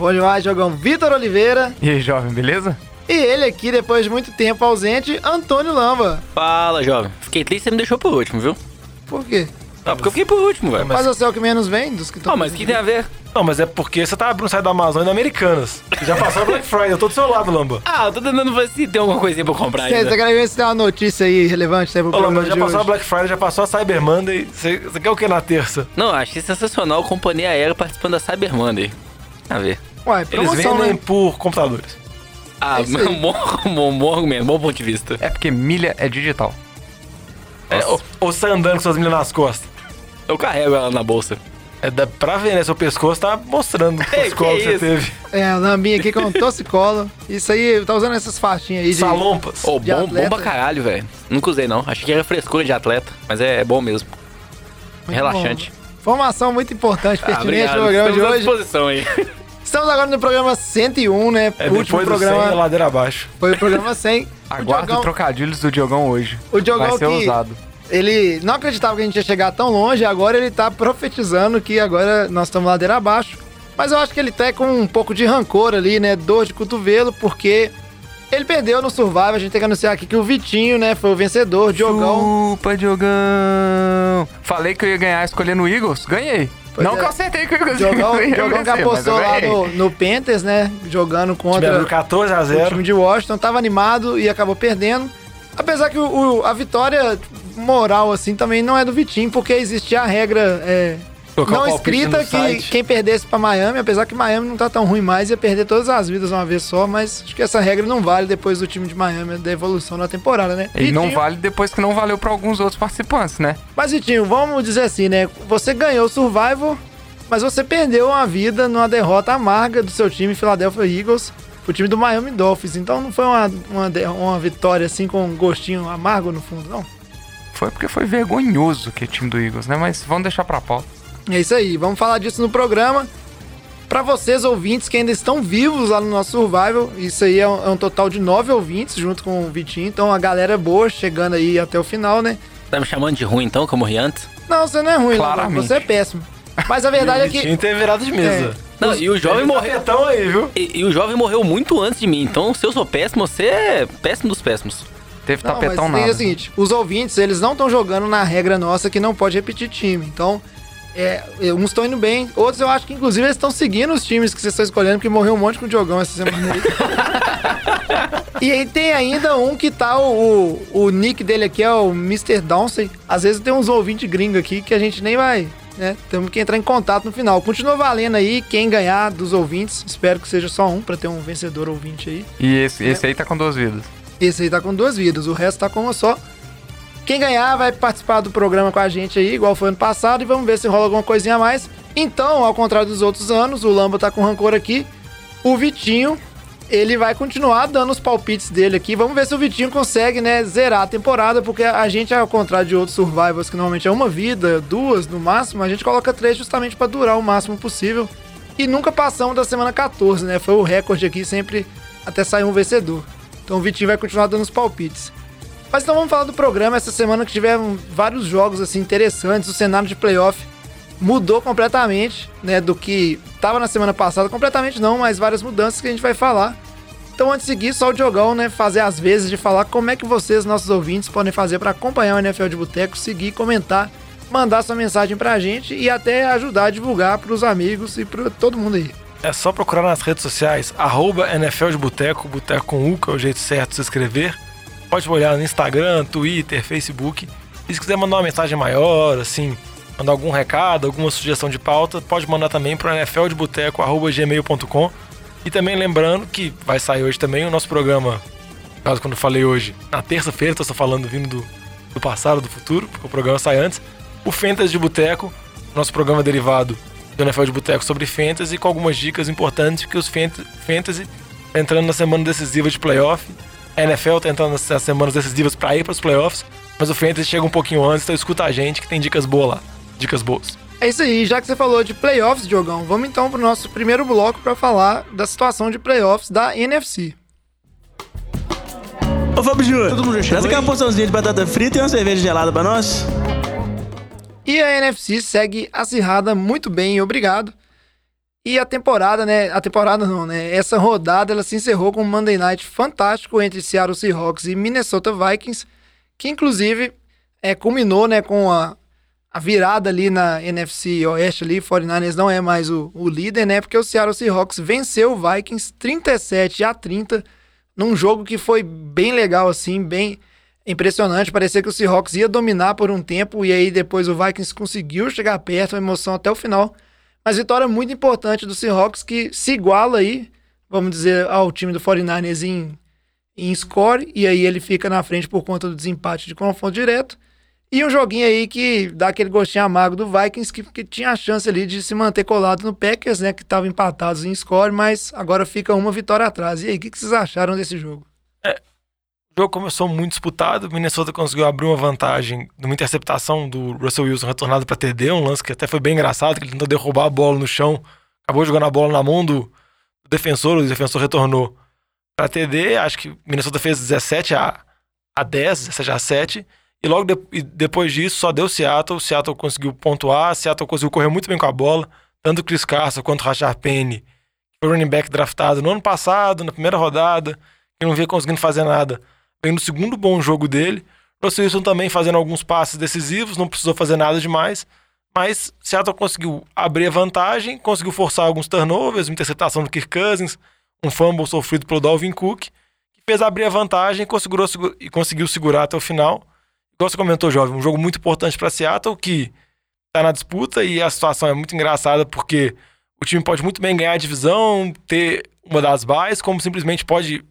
Bom demais, Jogão Vitor Oliveira. E aí, jovem, beleza? E ele aqui, depois de muito tempo ausente, Antônio Lamba. Fala, jovem. Fiquei triste que você me deixou por último, viu? Por quê? Não, porque eu fiquei por último, velho. Mas você é o que menos vem dos que estão. Não, mas o que tem a ver? Não, mas é porque você tá abrindo o site da Amazônia da Americanas. Já passou a Black Friday, eu tô do seu lado, Lamba. Ah, eu tô tentando ver se tem alguma coisinha pra comprar Você ainda. tá querendo ver se tem uma notícia aí relevante né, pro Ô, Lamba, já passou a hoje? Black Friday, já passou a Cyber Monday. Você você quer o que na terça? Não, achei sensacional a companhia aérea participando da Cyber Monday. A ver. Ué, Eles promoção, vendem né? por computadores. Ah, É isso aí. bom, bom, bom argumento, bom ponto de vista. É porque milha é digital. É, ou, ou você tá andando com suas milhas nas costas. Eu carrego ela na bolsa. É da, pra ver, né? Seu pescoço tá mostrando colos que que você isso? teve. É, o Lambinha aqui com torcicolo. Isso aí, tá usando essas faixinhas aí de... Salompas. Ô, De bom, atleta. bom pra caralho, velho. Nunca usei, não. Achei que era frescura de atleta, mas é, é bom mesmo. Muito Relaxante. bom. Informação muito importante, Ah, pertinente no programa de Estamos à hoje. disposição aí. Estamos agora no programa 101, né? É o último depois do 100, programa é ladeira abaixo. foi o programa 100. Aguardo Diogão, trocadilhos do Diogão hoje. o Diogão Vai ser que usado. ele não acreditava que a gente ia chegar tão longe, agora ele tá profetizando que agora nós estamos ladeira abaixo. Mas eu acho que ele tá com um pouco de rancor ali, né? Dor de cotovelo, porque ele perdeu no Survival. A gente tem que anunciar aqui que o Vitinho, né, foi o vencedor. Diogão. Chupa, Diogão. Falei que eu ia ganhar escolhendo o Eagles. Ganhei. Pois não é. que eu acertei que o Eagles Diogão, ia Diogão que apostou lá no, no Panthers, né? Jogando O contra abriu 14 a o 0. time de Washington. Tava animado e acabou perdendo. Apesar que o, o- a vitória moral, assim, também não é do Vitinho, porque existia a regra é, Não o escrita que site. quem perdesse pra Miami, apesar que Miami não tá tão ruim mais, ia perder todas as vidas uma vez só, mas acho que essa regra não vale depois do time de Miami, da evolução na temporada, né? E não vale depois que não valeu pra alguns outros participantes, né? Mas, Vitinho, vamos dizer assim, né? Você ganhou o Survival, mas você perdeu uma vida numa derrota amarga do seu time, Philadelphia Eagles, pro time do Miami Dolphins. Então não foi uma, uma, uma vitória assim com um gostinho amargo no fundo, não. Foi porque foi vergonhoso que o time do Eagles, né? Mas vamos deixar pra pauta. É isso aí, vamos falar disso no programa. Pra vocês, ouvintes que ainda estão vivos lá no nosso Survival, isso aí é um, é um total de nove ouvintes junto com o Vitinho. Então a galera é boa chegando aí até o final, né? Tá me chamando de ruim então, que eu morri antes? Não, você não é ruim, Claramente. você é péssimo. Mas a verdade o é que. Vitinho teve virado de mesa. Não, e o jovem tá morreu. petão aí, viu? E, e o jovem morreu muito antes de mim, então se eu sou péssimo, você é péssimo dos péssimos. Teve Não, tapetão mas tem nada. o seguinte, os ouvintes, eles não estão jogando na regra nossa que não pode repetir time. Então, é, é, uns estão indo bem, outros eu acho que inclusive eles estão seguindo os times que vocês estão escolhendo, porque morreu um monte com o Diogão essa semana aí. e aí tem ainda um que tá, o, o, o nick dele aqui é o Mr. Downsey. Às vezes tem uns ouvintes gringos aqui que a gente nem vai, né? Temos que entrar em contato no final. Continua valendo aí, quem ganhar dos ouvintes, espero que seja só um, pra ter um vencedor ouvinte aí. E esse, esse aí tá com duas vidas. Esse aí tá com duas vidas, o resto tá com uma só. Quem ganhar vai participar do programa com a gente aí, igual foi ano passado, e vamos ver se rola alguma coisinha a mais. Então, ao contrário dos outros anos, o Lamba tá com rancor aqui. O Vitinho, ele vai continuar dando os palpites dele aqui. Vamos ver se o Vitinho consegue, né, zerar a temporada, porque a gente, ao contrário de outros survivals, que normalmente é uma vida, duas no máximo, a gente coloca três justamente pra durar o máximo possível. E nunca passamos da semana 14, né? Foi o recorde aqui, sempre até sair um vencedor. Então o Vitinho vai continuar dando os palpites. Mas então vamos falar do programa essa semana que tiveram vários jogos assim interessantes, o cenário de playoff mudou completamente, né, do que tava na semana passada, completamente não, mas várias mudanças que a gente vai falar. Então antes de seguir, só o Diogão, né, fazer as vezes de falar como é que vocês, nossos ouvintes, podem fazer para acompanhar o NFL de Boteco, seguir, comentar, mandar sua mensagem pra gente e até ajudar a divulgar pros amigos e pra todo mundo aí. É só procurar nas redes sociais, arroba NFL de Boteco, Boteco com U, que é o jeito certo de se inscrever. Pode olhar no Instagram, Twitter, Facebook. E se quiser mandar uma mensagem maior, assim, mandar algum recado, alguma sugestão de pauta, pode mandar também para nfldeboteco.gmail.com. E também lembrando que vai sair hoje também o nosso programa, caso quando eu falei hoje, na terça-feira, só falando vindo do, do passado, do futuro, porque o programa sai antes. O Fantasy de Boteco, nosso programa derivado do NFL de Boteco sobre Fantasy, com algumas dicas importantes que os fant- Fantasy tá entrando na semana decisiva de playoff. A NFL tá entrando nas semanas decisivas pra ir pros playoffs. Mas o Fantasy chega um pouquinho antes, então escuta a gente que tem dicas boas lá. Dicas boas. É isso aí, já que você falou de playoffs, Diogão, vamos então pro nosso primeiro bloco para falar da situação de playoffs da NFC. Ô Fábio Júnior, Todo mundo já traz chegou aquela aí? porçãozinha de batata frita e uma cerveja gelada pra nós. E a NFC segue acirrada muito bem, obrigado. E a temporada, né? A temporada não, né? Essa rodada ela se encerrou com um Monday Night fantástico entre Seattle Seahawks e Minnesota Vikings, que inclusive é, culminou, né, com a, a virada ali na NFC Oeste ali, 49ers não é mais o, o líder, né? Porque o Seattle Seahawks venceu o Vikings 37 a 30 num jogo que foi bem legal assim, bem impressionante. Parecia que o Seahawks ia dominar por um tempo e aí depois o Vikings conseguiu chegar perto, a emoção até o final. Mas vitória muito importante do Seahawks que se iguala aí, vamos dizer, ao time do 49ers em, em score e aí ele fica na frente por conta do desempate de confronto direto. E um joguinho aí que dá aquele gostinho amargo do Vikings, que, que tinha a chance ali de se manter colado no Packers, né? Que estavam empatados em score, mas agora fica uma vitória atrás. E aí, o que, que vocês acharam desse jogo? O jogo começou muito disputado. Minnesota conseguiu abrir uma vantagem numa interceptação do Russell Wilson retornado para TD, um lance que até foi bem engraçado, que ele tentou derrubar a bola no chão, acabou jogando a bola na mão do defensor, o defensor retornou para TD. Acho que Minnesota fez 17 a, a 10, 17 a 7. E logo de- e depois disso só deu Seattle. Seattle conseguiu pontuar, Seattle conseguiu correr muito bem com a bola. Tanto o Chris Carson quanto o Rashard Penny, foi running back draftado no ano passado, na primeira rodada, que não vinha conseguindo fazer nada. Vem no segundo bom jogo dele. Russell Wilson também fazendo alguns passes decisivos, não precisou fazer nada demais. Mas Seattle conseguiu abrir a vantagem, conseguiu forçar alguns turnovers, uma interceptação do Kirk Cousins, um fumble sofrido pelo Dalvin Cook, que fez abrir a vantagem conseguiu, segu- e conseguiu segurar até o final. Igual você comentou, Jovem, um jogo muito importante para Seattle, que tá na disputa e a situação é muito engraçada porque o time pode muito bem ganhar a divisão, ter uma das bases, como simplesmente pode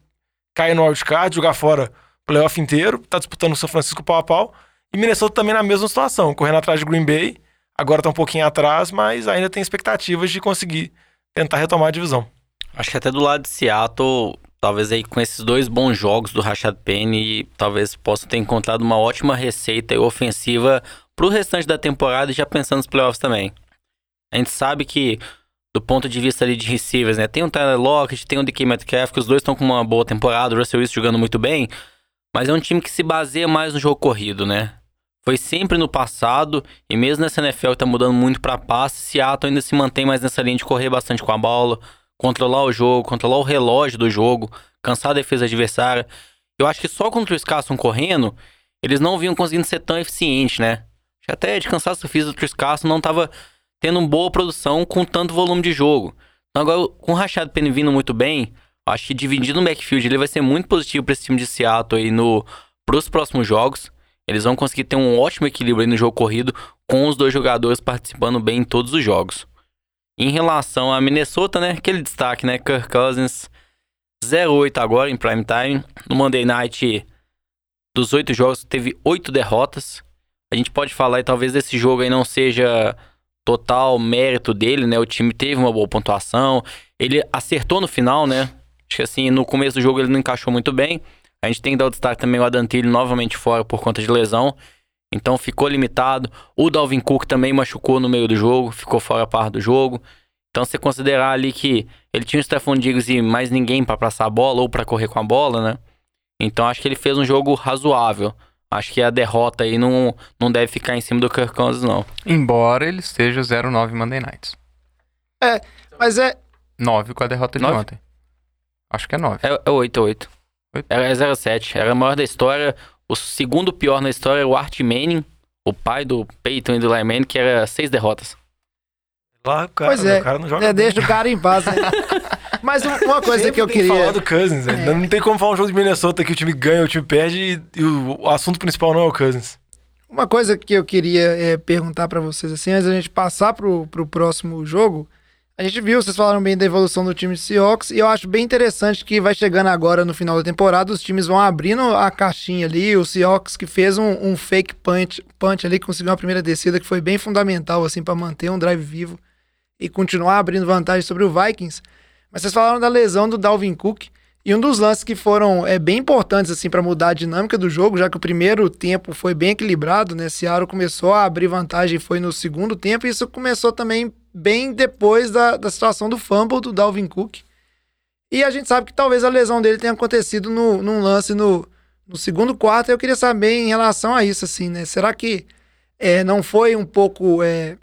cair no wildcard, jogar fora o playoff inteiro, tá disputando o São Francisco pau a pau. E Minnesota também na mesma situação, correndo atrás de Green Bay, agora tá um pouquinho atrás, mas ainda tem expectativas de conseguir tentar retomar a divisão. Acho que até do lado de Seattle, talvez aí com esses dois bons jogos do Rashad Penny, talvez possa ter encontrado uma ótima receita ofensiva pro restante da temporada e já pensando nos playoffs também. A gente sabe que, do ponto de vista ali de receivers, né? Tem o Tyler Lockett, tem o DK Metcalf, que os dois estão com uma boa temporada, o Russell Wilson jogando muito bem, mas é um time que se baseia mais no jogo corrido, né? Foi sempre no passado, e mesmo nessa NFL que tá mudando muito pra passe, Seattle ainda se mantém mais nessa linha de correr bastante com a bola, controlar o jogo, controlar o relógio do jogo, cansar a defesa adversária. Eu acho que só contra o Carson correndo, eles não vinham conseguindo ser tão eficientes, né? Até de cansaço físico do Chris Carson não tava tendo uma boa produção com tanto volume de jogo. Então agora, com o Rashad Penny vindo muito bem, acho que dividindo no backfield ele vai ser muito positivo para esse time de Seattle aí no, pros próximos jogos. Eles vão conseguir ter um ótimo equilíbrio no jogo corrido, com os dois jogadores participando bem em todos os jogos. Em relação a Minnesota, né? Aquele destaque, né? Kirk Cousins 0-8 agora em prime time. No Monday Night, dos oito jogos, teve oito derrotas. A gente pode falar aí, talvez esse jogo aí não seja total mérito dele, né? O time teve uma boa pontuação. Ele acertou no final, né? Acho que assim, no começo do jogo ele não encaixou muito bem. A gente tem que dar o destaque também o Adantilho novamente fora por conta de lesão. Então ficou limitado. O Dalvin Cook também machucou no meio do jogo, ficou fora a par do jogo. Então, você considerar ali que ele tinha o Stephon Diggs e mais ninguém pra passar a bola ou pra correr com a bola, né? Então, acho que ele fez um jogo razoável. Acho que a derrota aí não, não deve ficar em cima do Kirk Cousins, não. Embora ele esteja 0-9 Monday Nights. Mas é. 9 com a derrota de Nove? ontem. Acho que é 9. É, é 8 8 Oito? Era 0-7. Era a maior da história. O segundo pior na história era o Art Manning, o pai do Peyton e do Eli Manning, que era seis derrotas. Lá, o cara, Pois é. o cara não joga é, deixa o cara em paz, né? Mas um- uma coisa Sempre que eu tem falar queria. do Cousins, né? Não tem como falar um jogo de Minnesota que o time ganha, o time perde e, o, assunto principal não é o Cousins. Uma coisa que eu queria é, perguntar pra vocês, assim, antes da gente passar pro, pro próximo jogo, a gente viu, vocês falaram bem da evolução do time de Seahawks, e eu acho bem interessante que vai chegando agora no final da temporada, os times vão abrindo a caixinha ali, o Seahawks que fez um, um fake punch, punch ali, que conseguiu uma primeira descida que foi bem fundamental, assim, pra manter um drive vivo e continuar abrindo vantagem sobre o Vikings. Mas vocês falaram da lesão do Dalvin Cook. E um dos lances que foram é, bem importantes assim para mudar a dinâmica do jogo, já que o primeiro tempo foi bem equilibrado, né? Seattle começou a abrir vantagem foi no segundo tempo, e isso começou também bem depois da, da situação do fumble do Dalvin Cook. E a gente sabe que talvez a lesão dele tenha acontecido no, num lance no, no segundo quarto. Eu queria saber em relação a isso, assim, né? Será que é, não foi um pouco é,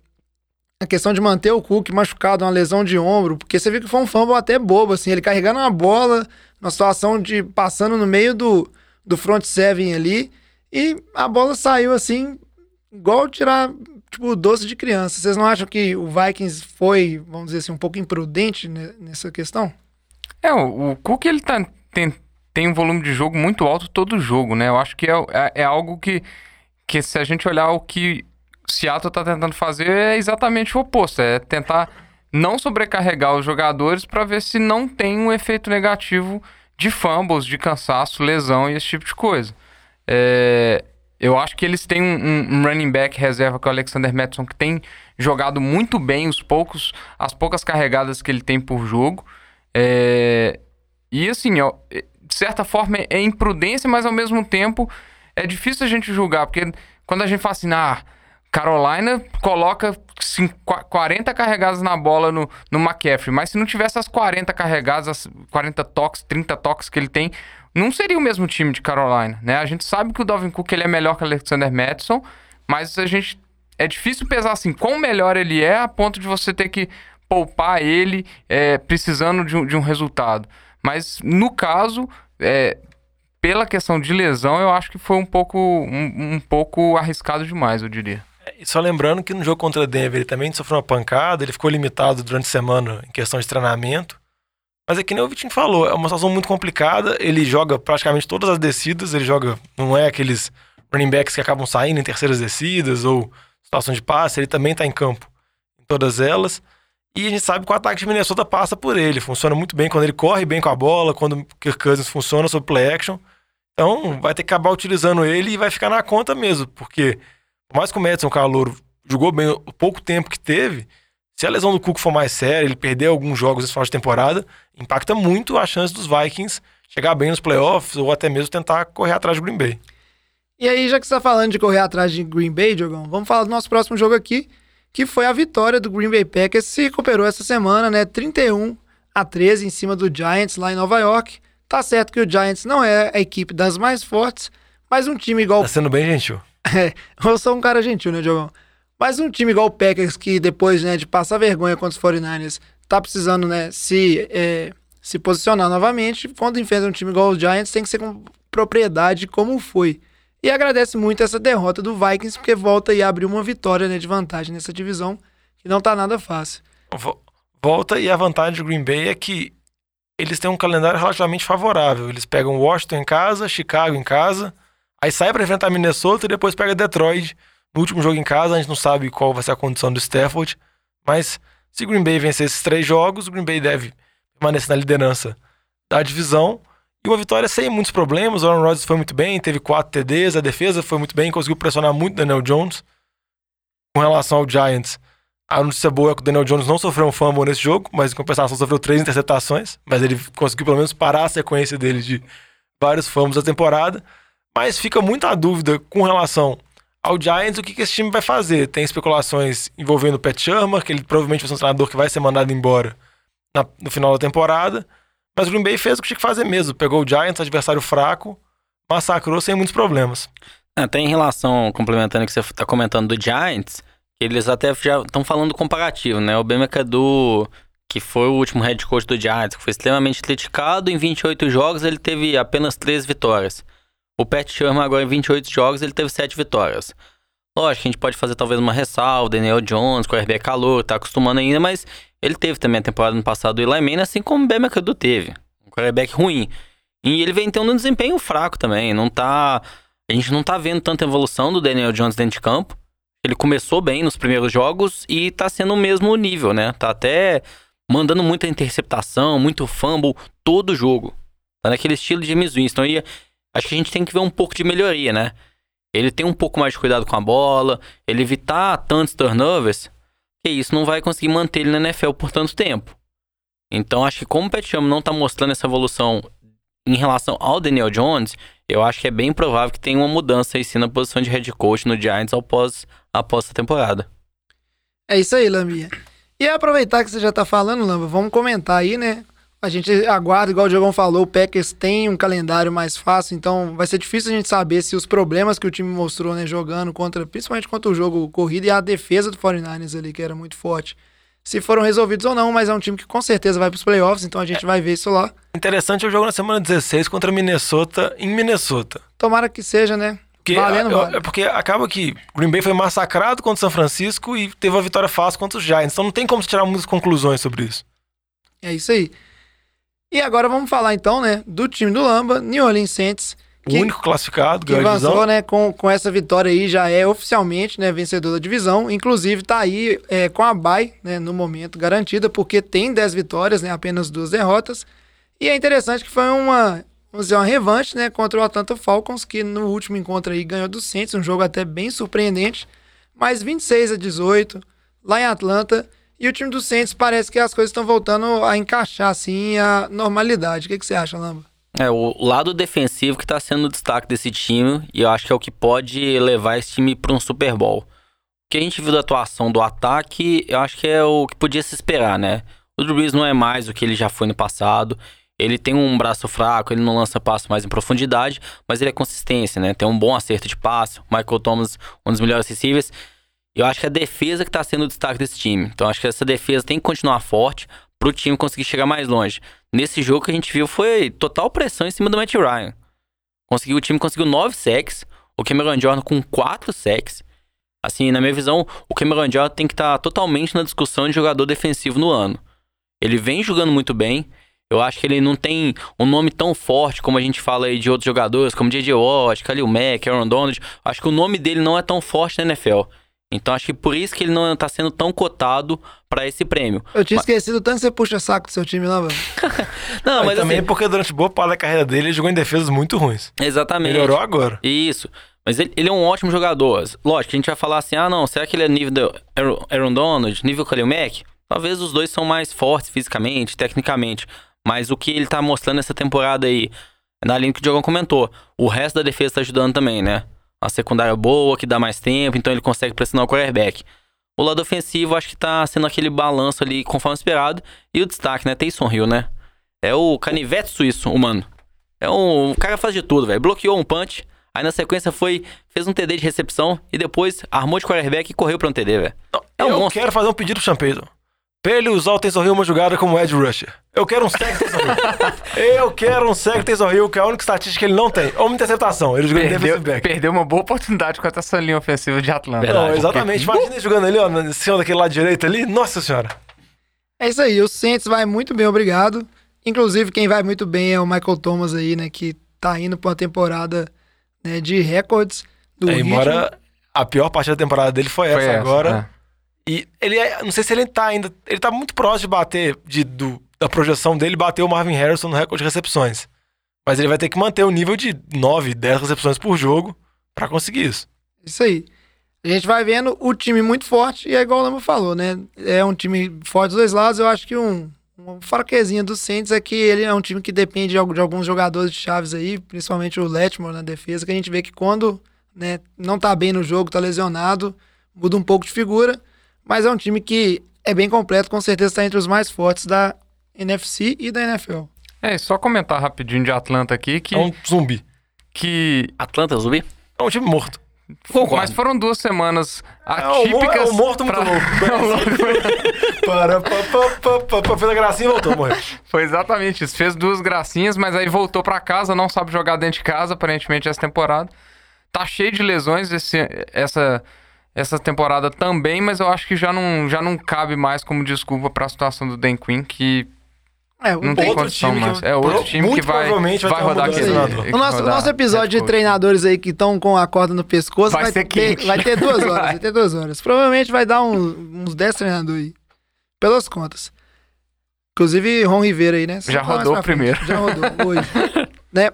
a questão de manter o Cook machucado, uma lesão de ombro? Porque você viu que foi um fumble até bobo, assim, ele carregando uma bola, uma situação de passando no meio do, do front seven ali, e a bola saiu assim, igual tirar tipo doce de criança. Vocês não acham que o Vikings foi, vamos dizer assim, um pouco imprudente nessa questão? É, o, o Cook ele tá, tem, tem um volume de jogo muito alto todo jogo, né? Eu acho que é, é, é algo que, que se a gente olhar o que Seattle tá tentando fazer é exatamente o oposto, é tentar não sobrecarregar os jogadores para ver se não tem um efeito negativo de fumbles, de cansaço, lesão e esse tipo de coisa. É, eu acho que eles têm um, um, running back reserva com o Alexander Madison que tem jogado muito bem os poucos, as poucas carregadas que ele tem por jogo. É, e assim, ó, de certa forma é imprudência, mas ao mesmo tempo é difícil a gente julgar, porque quando a gente fala assim, ah, Carolina coloca 40 carregadas na bola no, no McCaffrey, mas se não tivesse as 40 carregadas, as 40 toques, 30 toques que ele tem, não seria o mesmo time de Carolina, né? A gente sabe que o Dalvin Cook ele é melhor que o Alexander Madison, mas a gente é difícil pesar assim, quão melhor ele é a ponto de você ter que poupar ele é, precisando de um, de um resultado. Mas no caso, é, pela questão de lesão, eu acho que foi um pouco, um, um pouco arriscado demais, eu diria. E só lembrando que no jogo contra Denver ele também sofreu uma pancada, ele ficou limitado durante a semana em questão de treinamento. Mas é que nem o Vitinho falou, é uma situação muito complicada. Ele joga praticamente todas as descidas, ele joga, não é aqueles running backs que acabam saindo em terceiras descidas ou situação de passe, ele também está em campo em todas elas. E a gente sabe que o ataque de Minnesota passa por ele. Funciona muito bem quando ele corre bem com a bola, quando o Kirk Cousins funciona sob play action. Então vai ter que acabar utilizando ele e vai ficar na conta mesmo, porque por mais que o Madison Calor jogou bem o pouco tempo que teve, se a lesão do Cook for mais séria, ele perder alguns jogos nesse final de temporada, impacta muito a chance dos Vikings chegar bem nos playoffs ou até mesmo tentar correr atrás do Green Bay. E aí, já que você está falando de correr atrás de Green Bay, Diogão, vamos falar do nosso próximo jogo aqui, que foi a vitória do Green Bay Packers, se recuperou essa semana, né? 31 a 13 em cima do Giants lá em Nova York. Tá certo que o Giants não é a equipe das mais fortes, mas um time igual. Tá sendo bem gentil. É, eu sou um cara gentil, né, Diogão? Mas um time igual o Packers, que depois né, de passar vergonha contra os 49ers, tá precisando né, se, é, se posicionar novamente. Quando enfrenta um time igual o Giants, tem que ser com propriedade como foi. E agradece muito essa derrota do Vikings, porque volta e abre uma vitória né, de vantagem nessa divisão, que não tá nada fácil. Volta e a vantagem do Green Bay é que eles têm um calendário relativamente favorável. Eles pegam Washington em casa, Chicago em casa, aí sai para enfrentar Minnesota e depois pega Detroit no último jogo em casa. A gente não sabe qual vai ser a condição do Stafford, mas se Green Bay vencer esses três jogos, o Green Bay deve permanecer na liderança da divisão. E uma vitória sem muitos problemas. O Aaron Rodgers foi muito bem, teve quatro TDs, a defesa foi muito bem, conseguiu pressionar muito Daniel Jones. Com relação ao Giants, a notícia boa é que o Daniel Jones não sofreu um fumble nesse jogo, mas em compensação sofreu três interceptações. Mas ele conseguiu pelo menos parar a sequência dele de vários fumbles da temporada. Mas fica muita dúvida com relação ao Giants o que, que esse time vai fazer. Tem especulações envolvendo o Pat Shermer, que ele provavelmente vai ser um treinador que vai ser mandado embora na, no final da temporada. Mas o Green Bay fez o que tinha que fazer mesmo. Pegou o Giants, adversário fraco, massacrou sem muitos problemas. Até em relação, complementando o que você está comentando do Giants, eles até já estão falando comparativo, né? O Ben McAdoo, que foi o último head coach do Giants, que foi extremamente criticado, em 28 jogos ele teve apenas 3 vitórias. O Pat Sherman agora em 28 jogos ele teve 7 vitórias. Lógico que a gente pode fazer talvez uma ressalva, Daniel Jones, com o RB calor, tá acostumando ainda, mas ele teve também a temporada no passado do Eli Manning, assim como o Ben teve. Um quarterback ruim. E ele vem tendo um desempenho fraco também, não tá... A gente não tá vendo tanta evolução do Daniel Jones dentro de campo. Ele começou bem nos primeiros jogos e tá sendo o mesmo nível, né? Tá até mandando muita interceptação, muito fumble todo jogo. Tá naquele estilo de James Winston. E acho que a gente tem que ver um pouco de melhoria, né? Ele tem um pouco mais de cuidado com a bola, ele evitar tantos turnovers, que isso não vai conseguir manter ele na NFL por tanto tempo. Então acho que como o Pat não tá mostrando essa evolução em relação ao Daniel Jones, eu acho que é bem provável que tenha uma mudança aí sim na posição de head coach no Giants após, após essa temporada. É isso aí, Lambia. E aproveitar que você já tá falando, Lamba, vamos comentar aí, né? A gente aguarda, igual o Diogão falou, o Packers tem um calendário mais fácil, então vai ser difícil a gente saber se os problemas que o time mostrou, né, jogando contra, principalmente contra o jogo corrido e a defesa do 49ers ali, que era muito forte, se foram resolvidos ou não, mas é um time que com certeza vai pros playoffs, então a gente vai ver isso lá. Interessante é o jogo na semana 16 contra Minnesota, em Minnesota. Tomara que seja, né? Porque, Valendo, eu- vale. é porque acaba que Green Bay foi massacrado contra São Francisco e teve uma vitória fácil contra os Giants. Então não tem como se tirar muitas conclusões sobre isso. É isso aí. E agora vamos falar então, né, do time do Lamba, New Orleans Saints, O que, único classificado, que ganhou a avançou, divisão. né, com, com essa vitória aí, já é oficialmente, né, vencedor da divisão. Inclusive tá aí é, com a bye, né, no momento garantida, porque tem 10 vitórias, né, apenas duas derrotas. E é interessante que foi uma, vamos dizer, uma revanche, né, contra o Atlanta Falcons, que no último encontro aí ganhou do Saints, um jogo até bem surpreendente, mas 26 a 18 lá em Atlanta. E o time do Saints parece que as coisas estão voltando a encaixar assim a normalidade. O que, que você acha, Lamba? É, o lado defensivo que tá sendo o destaque desse time, e eu acho que é o que pode levar esse time para um Super Bowl. O que a gente viu da atuação do ataque, eu acho que é o que podia se esperar, né? O Drew Brees não é mais o que ele já foi no passado. Ele tem um braço fraco, ele não lança passo mais em profundidade, mas ele é consistência, né? Tem um bom acerto de passe. O Michael Thomas, um dos melhores receivers. Eu acho que é a defesa que tá sendo o destaque desse time. Então acho que essa defesa tem que continuar forte pro time conseguir chegar mais longe. Nesse jogo que a gente viu foi total pressão em cima do Matt Ryan. Conseguiu, o time conseguiu 9 sacks, o Cameron Jordan com 4 sacks. Assim, na minha visão, o Cameron Jordan tem que estar totalmente na discussão de jogador defensivo no ano. Ele vem jogando muito bem. Eu acho que ele não tem um nome tão forte como a gente fala aí de outros jogadores, como J.J. Watt, Khalil Mack, Aaron Donald. Acho que o nome dele não é tão forte na NFL. Então acho que por isso que ele não tá sendo tão cotado para esse prêmio. Eu tinha esquecido o tanto que você puxa saco do seu time, Lamba. Não, e mas também assim, porque durante boa parte da carreira dele ele jogou em defesas muito ruins. exatamente. Melhorou agora. Isso. Mas ele, ele é um ótimo jogador. Lógico, a gente vai falar assim, ah não, será que ele é nível do Aaron, Aaron Donald, nível Khalil Mack? Talvez os dois são mais fortes fisicamente, tecnicamente. Mas o que ele tá mostrando essa temporada aí, na linha que o Diogão comentou, o resto da defesa tá ajudando também, né? A secundária boa, que dá mais tempo, então ele consegue pressionar o quarterback. O lado ofensivo, acho que tá sendo aquele balanço ali conforme esperado. E o destaque, né? Taysom Hill, né? É o canivete suíço, humano. É um, o cara faz de tudo, velho. Bloqueou um punch, aí na sequência foi, fez um TD de recepção e depois armou de quarterback e correu pra um TD, velho. É um eu monstro. quero fazer um pedido pro Champeyton. Pra ele usar o Taysom Hill uma jogada como Ed Rusher. Eu quero um sec Taysom Hill. eu quero um sec Taysom Hill, que é a única estatística que ele não tem. Ou uma interceptação. Ele jogou em Perdeu, defensive back. perdeu uma boa oportunidade contra essa linha ofensiva de Atlanta. Verdade. Não, exatamente. Imagina ele jogando ali, ó, em cima daquele lado direito ali. Nossa senhora. É isso aí, o Saints vai muito bem, obrigado. Inclusive, quem vai muito bem é o Michael Thomas aí, né? Que tá indo pra uma temporada né, de recordes do É, ritmo. embora a pior parte da temporada dele foi, Foi essa, essa, agora. E ele é, não sei se ele tá ainda. Ele tá muito próximo de bater, de, do, da projeção dele, bater o Marvin Harrison no recorde de recepções. Mas ele vai ter que manter o nível de 9, 10 recepções por jogo pra conseguir isso. Isso aí. A gente vai vendo o time muito forte, e é igual o Lama falou, né? É um time forte dos dois lados. Eu acho que um, uma fraquezinha do Saints é que ele é um time que depende de alguns jogadores de chaves aí, principalmente o Letmore na defesa, que a gente vê que quando né, não tá bem no jogo, tá lesionado, muda um pouco de figura. Mas é um time que é bem completo, com certeza está entre os mais fortes da NFC e da NFL. É, e só comentar rapidinho de Atlanta aqui que. É um zumbi. que Atlanta, Zubi? É um time morto. mas foram duas semanas É atípicas. é o morto muito pra- louco. Para, pa, pa, fez a gracinha e voltou, morreu. Foi exatamente isso. Fez duas gracinhas, mas aí voltou pra casa, não sabe jogar dentro de casa, aparentemente, essa temporada. Tá cheio de lesões esse- essa, essa temporada também, mas eu acho que já não, já não cabe mais como desculpa pra situação do Dan Quinn, que É, não tem condição que- mais. É outro pro- time que muito vai, vai vai rodar aquele. O nosso, rodar nosso episódio de treinadores aí que estão com a corda no pescoço Vai vai, ser ter, quente. vai ter duas horas. Vai. Ter duas horas. Provavelmente vai dar um- uns 10 treinadores aí. Pelas contas. Inclusive, Ron Rivera aí, né? Você Já rodou primeiro. Já rodou hoje. né?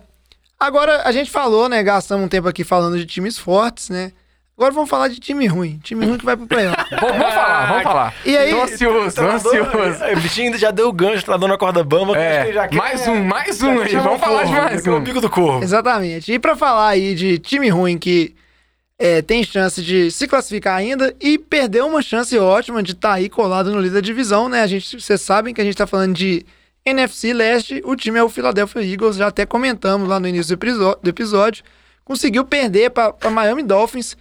Agora, a gente falou, né? Gastamos um tempo aqui falando de times fortes, né? Agora vamos falar de time ruim. Time ruim que vai pro playoff. Vamos, vamos falar, vamos falar. E aí- Tô ansioso, tô ansioso. É, O bichinho ainda já deu o gancho, tá dando a corda bamba. É, ele já quer- mais um, mais um aí. Vamos falar de mais quer um. O bico do corvo. Exatamente. E pra falar aí de time ruim que é, tem chance de se classificar ainda e perder uma chance ótima de estar aí colado no líder da divisão, né? A gente, vocês sabem que a gente tá falando de NFC Leste, o time é o Philadelphia Eagles, já até comentamos lá no início do do episódio. Conseguiu perder para Miami Dolphins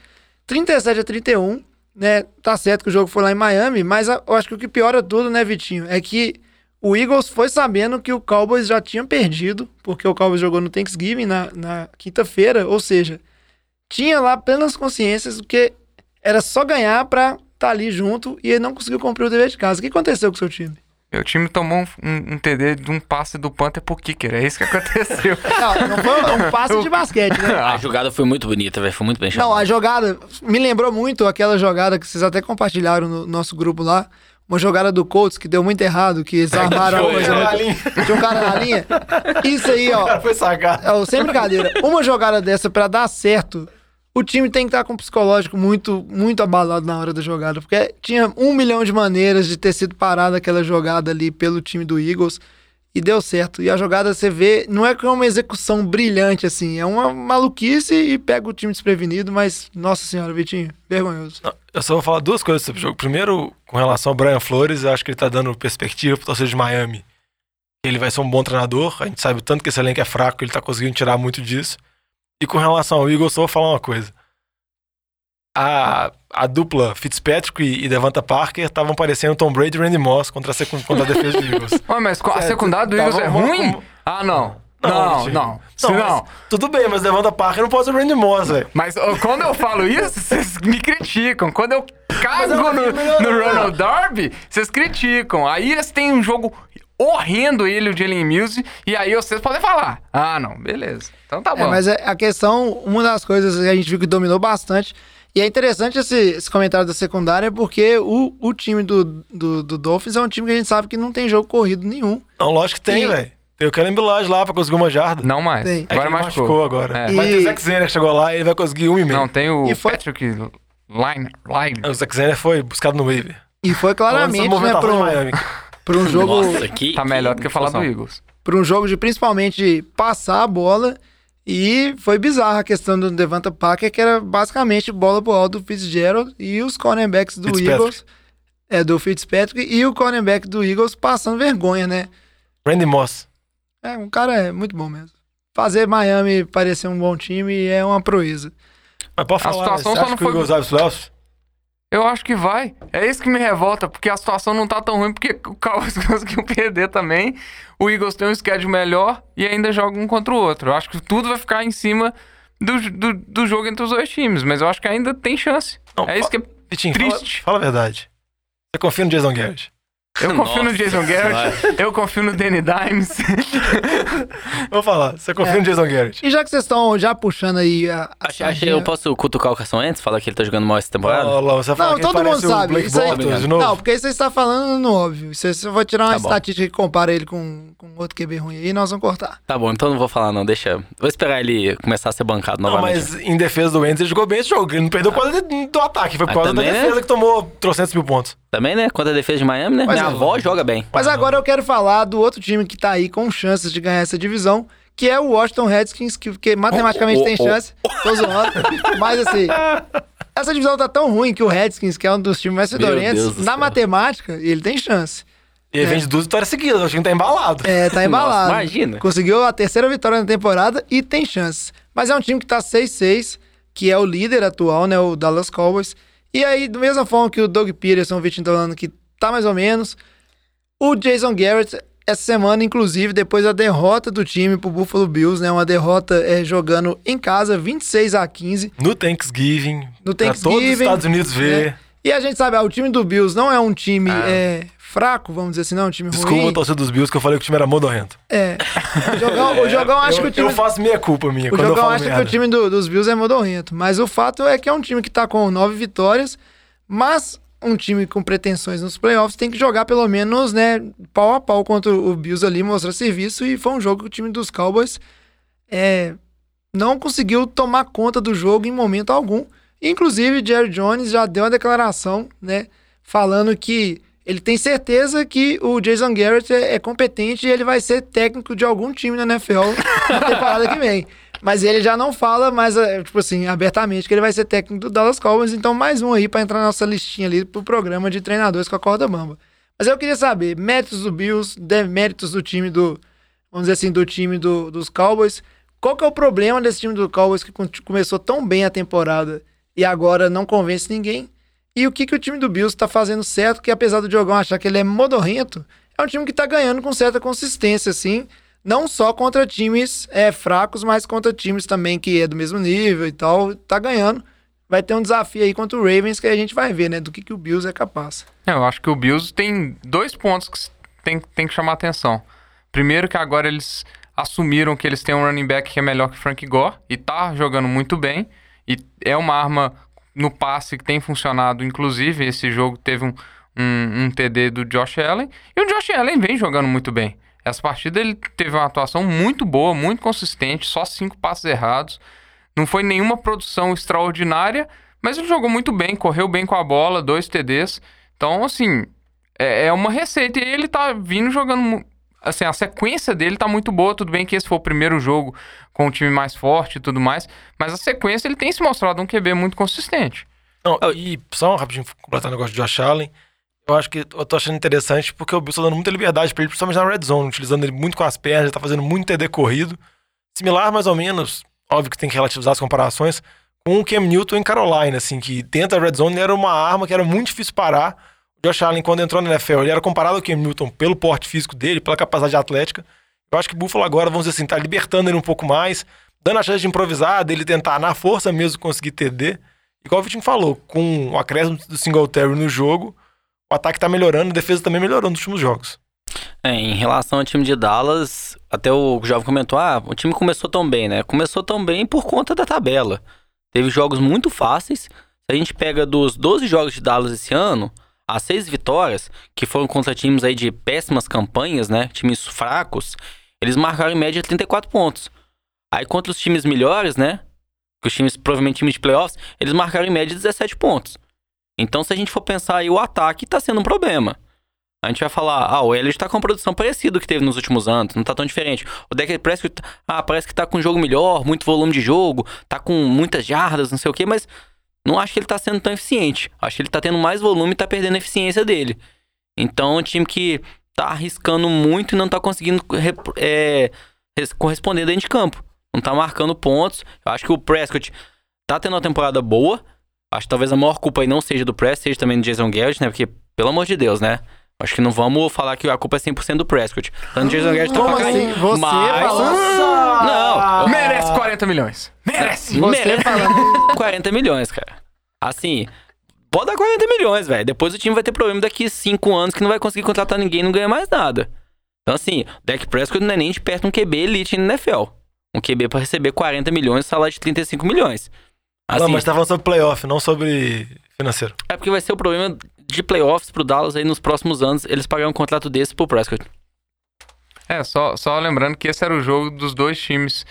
37 a 31, né? Tá certo que o jogo foi lá em Miami, mas a- eu acho que o que piora tudo, né, Vitinho, é que o Eagles foi sabendo que o Cowboys já tinha perdido, porque o Cowboys jogou no Thanksgiving na, na quinta-feira, ou seja, tinha lá plenas consciências do que era só ganhar pra estar ali junto e ele não conseguiu cumprir o dever de casa. O que aconteceu com o seu time? Meu time tomou um, um- um TD de um passe do Panther pro kicker. É isso que aconteceu. Não, não foi um passe de basquete, né? A jogada foi muito bonita, velho. Foi muito bem Não, chamada. a jogada me lembrou muito aquela jogada que vocês até compartilharam no nosso grupo lá. Uma jogada do Colts que deu muito errado, que eles armaram a um coisa. muito- linha. Tinha um cara na linha. Isso aí, ó. O cara foi sagado. É, sem brincadeira, uma jogada dessa pra dar certo, o time tem que estar com o psicológico muito, muito abalado na hora da jogada, porque tinha um milhão de maneiras de ter sido parada aquela jogada ali pelo time do Eagles e deu certo. E a jogada você vê, não é que é uma execução brilhante assim, é uma maluquice e pega o time desprevenido, mas nossa senhora, Vitinho, vergonhoso. Não, Eu só vou falar duas coisas sobre o jogo. Primeiro, com relação ao Brian Flores, eu acho que ele tá dando perspectiva pro torcedor de Miami. Ele vai ser um bom treinador. A gente sabe tanto que esse elenco é fraco, ele tá conseguindo tirar muito disso. E com relação ao Eagles, só vou falar uma coisa. A, a dupla Fitzpatrick e, e Devonta Parker estavam parecendo Tom Brady e Randy Moss contra a, contra a defesa do Eagles. Ué, mas a É, secundária do tá Eagles é bom, ruim? como- Ah, não. Não, Não, não. Não, não. mas tudo bem, mas Devonta Parker não pode ser o Randy Moss, velho. Mas ó, quando eu falo isso, vocês me criticam. Quando eu cago no, no não. Ronald Darby, vocês criticam. Aí eles têm um jogo horrendo ele, o Jalen Mills, e aí vocês podem falar. Ah, não, beleza. Então tá bom. É, mas é- a questão, uma das coisas que a gente viu que dominou bastante, e é interessante esse, esse comentário da secundária, porque o, o time do, do, do Dolphins é um time que a gente sabe que não tem jogo corrido nenhum. Não, lógico que tem, E- velho. Tem o Kellen Bilage lá pra conseguir uma jarda. Não mais. Tem. É Agora ele machucou. machucou agora. É. Mas E- tem o Zack Zener que chegou lá e ele vai conseguir um e meio. Não, tem o E foi- Patrick Line. Line. O Zack Zener foi buscado no waiver. E foi claramente, né, Miami. pra um jogo, Nossa, que. Tá que melhor do que falar do. Eagles. pra um jogo de principalmente passar a bola. E foi bizarra a questão do Devonta Parker, que era basicamente bola pro alto do Fitzgerald e os cornerbacks do Fitzpatrick. Eagles. É, do Fitzpatrick e o cornerback do Eagles passando vergonha, né? Randy Moss. É, um cara é muito bom mesmo. Fazer Miami parecer um bom time é uma proeza. Mas pode A falar, situação você só acha não que o foi- Eagles vai pros playoffs? Eu acho que vai. É isso que me revolta, porque a situação não tá tão ruim, porque o Cowboys conseguiu perder também. O Eagles tem um schedule melhor e ainda joga um contra o outro. Eu acho que tudo vai ficar em cima do, do, do jogo entre os dois times, mas eu acho que ainda tem chance. Não, é isso que é Vitinho, fala, triste. fala a verdade. Você confia no Jason Garrett? Eu confio no Nossa Jason Garrett, eu confio no Danny Dimes. Vou falar, você confia no Jason Garrett? E já que vocês estão já puxando aí a. a Acho, acho que eu posso cutucar o Carson Wentz? Falar que ele tá jogando mal essa temporada? Ó, Lô, você Não, todo mundo sabe. Blake Isso aí- Bortles de novo? Não, porque aí você está falando no óbvio. Se você for tirar uma Tá estatística que compara ele com, com outro QB ruim aí, nós vamos cortar. Tá bom, então não vou falar não, deixa. Vou esperar ele começar a ser bancado Não, novamente. mas em defesa do Wentz, ele jogou bem esse jogo. Ele não perdeu por causa de- do ataque, foi por Ah, causa da né? defesa que tomou trocentos mil pontos. Também, né? Contra a defesa de Miami, né? Mas Minha é- avó joga bem. Mas agora eu quero falar do outro time que tá aí com chances de ganhar essa divisão, que é o Washington Redskins, que, que matematicamente Oh, oh, tem oh. chance. Tô zoando. Mas assim, essa divisão tá tão ruim que o Redskins, que é um dos times mais fedorentos, do na céu. matemática, ele tem chance. E ele vem de duas vitórias seguidas, o time tá embalado. É, tá embalado. Nossa, imagina. Conseguiu a terceira vitória na temporada e tem chances. Mas é um time que tá 6-6, que é o líder atual, né? O Dallas Cowboys. E aí, da mesma forma que o Doug Peterson, o Vitinho tá falando que tá mais ou menos, o Jason Garrett, essa semana, inclusive, depois da derrota do time pro Buffalo Bills, né? Uma derrota é, jogando em casa, 26 a 15 No Thanksgiving, no pra todos os Thanksgiving. Estados Unidos ver. né? E a gente sabe, ah, o time do Bills não é um time é, fraco, vamos dizer assim, não é um time Desculpa, ruim. torcida dos Bills, que eu falei que o time era modorrento. É. O Jogão, o Jogão acha eu, que o time... eu faço minha culpa minha O Jogão acha merda. que o time do- dos Bills é modorrento, mas o fato é que é um time que tá com nove vitórias, mas um time com pretensões nos playoffs tem que jogar pelo menos, né, pau a pau contra o Bills ali, mostrar serviço, e foi um jogo que o time dos Cowboys é, não conseguiu tomar conta do jogo em momento algum, Inclusive, Jerry Jones já deu uma declaração, né? Falando que ele tem certeza que o Jason Garrett é, é competente e ele vai ser técnico de algum time na NFL na temporada que vem. Mas ele já não fala mais, eh, tipo assim, abertamente que ele vai ser técnico do Dallas Cowboys. Então, mais um aí pra entrar na nossa listinha ali pro programa de treinadores com a corda bamba. Mas eu queria saber, méritos do Bills, deméritos do time do, vamos dizer assim, do time do- dos Cowboys. Qual que é o problema desse time do Cowboys que começou tão bem a temporada e agora não convence ninguém? E o que, que o time do Bills tá fazendo certo, que apesar do Diogão achar que ele é modorrento, é um time que tá ganhando com certa consistência, assim. Não só contra times é, fracos, mas contra times também que é do mesmo nível e tal. Tá ganhando. Vai ter um desafio aí contra o Ravens que a gente vai ver, né? Do que, que o Bills é capaz. É, eu acho que o Bills tem dois pontos que tem, tem que chamar atenção. Primeiro que agora eles assumiram que eles têm um running back que é melhor que Frank Gore e tá jogando muito bem. E é uma arma no passe que tem funcionado. Inclusive, esse jogo teve um, um, um TD do Josh Allen. E o Josh Allen vem jogando muito bem. Essa partida ele teve uma atuação muito boa, muito consistente, só cinco passes errados. Não foi nenhuma produção extraordinária, mas ele jogou muito bem, correu bem com a bola, dois TDs. Então, assim, é, é uma receita. E ele tá vindo jogando. Assim, a sequência dele tá muito boa. Tudo bem que esse foi o primeiro jogo com o time mais forte e tudo mais. Mas a sequência ele tem se mostrado um QB muito consistente. Não, e só um rapidinho completar o negócio de Josh Allen. Eu acho que eu tô achando interessante porque o Bills tá dando muita liberdade pra ele, principalmente na red zone, utilizando ele muito com as pernas, tá fazendo muito TD corrido. Similar, mais ou menos, óbvio que tem que relativizar as comparações, com o Cam Newton em Carolina, assim, que dentro da red zone era uma arma que era muito difícil parar. O Josh Allen, quando entrou na NFL, ele era comparado ao Cam Newton pelo porte físico dele, pela capacidade atlética. Eu acho que Buffalo agora, vamos dizer assim, tá libertando ele um pouco mais, dando a chance de improvisar, dele tentar na força mesmo conseguir TD. Igual o Vitinho falou, com o acréscimo do Singletary no jogo, o ataque tá melhorando, a defesa também melhorando nos últimos jogos. É, em relação ao time de Dallas, até o jovem comentou: ah, o time começou tão bem, né? Começou tão bem por conta da tabela. Teve jogos muito fáceis. Se a gente pega dos 12 jogos de Dallas esse ano, as seis vitórias, que foram contra times aí de péssimas campanhas, né? Times fracos, eles marcaram em média 34 pontos. Aí contra os times melhores, né? Que os times, provavelmente times de playoffs, eles marcaram em média 17 pontos. Então, se a gente for pensar aí, o ataque tá sendo um problema. A gente vai falar, ah, o Elliott tá com uma produção parecida do que teve nos últimos anos, não tá tão diferente. O Decker Prescott, ah, parece que tá com um jogo melhor, muito volume de jogo, tá com muitas jardas, não sei o quê, mas não acho que ele tá sendo tão eficiente. Acho que ele tá tendo mais volume e tá perdendo a eficiência dele. Então, é um time que tá arriscando muito e não tá conseguindo é, res- corresponder dentro de campo. Não tá marcando pontos. Eu acho que o Prescott tá tendo uma temporada boa. Acho que talvez a maior culpa aí não seja do Prescott, seja também do Jason Garrett, né? Porque, pelo amor de Deus, né? Acho que não vamos falar que a culpa é 100% do Prescott. Tanto o Jason Garrett tá Como pra cair. assim? Você mas... falando- Não, Merece 40 milhões. Merece! Você merece falando. 40 milhões, cara. Assim, pode dar 40 milhões, velho. Depois o time vai ter problema daqui 5 anos que não vai conseguir contratar ninguém e não ganha mais nada. Então, assim, o Dak Prescott não é nem de perto um QB elite na NFL. Um QB pra receber 40 milhões e salário de 35 milhões. Assim, não, mas tá falando sobre playoff, não sobre financeiro. É porque vai ser o problema de playoffs pro Dallas aí nos próximos anos, eles pagarem um contrato desse pro Prescott. É, só, só lembrando que esse era o jogo dos dois times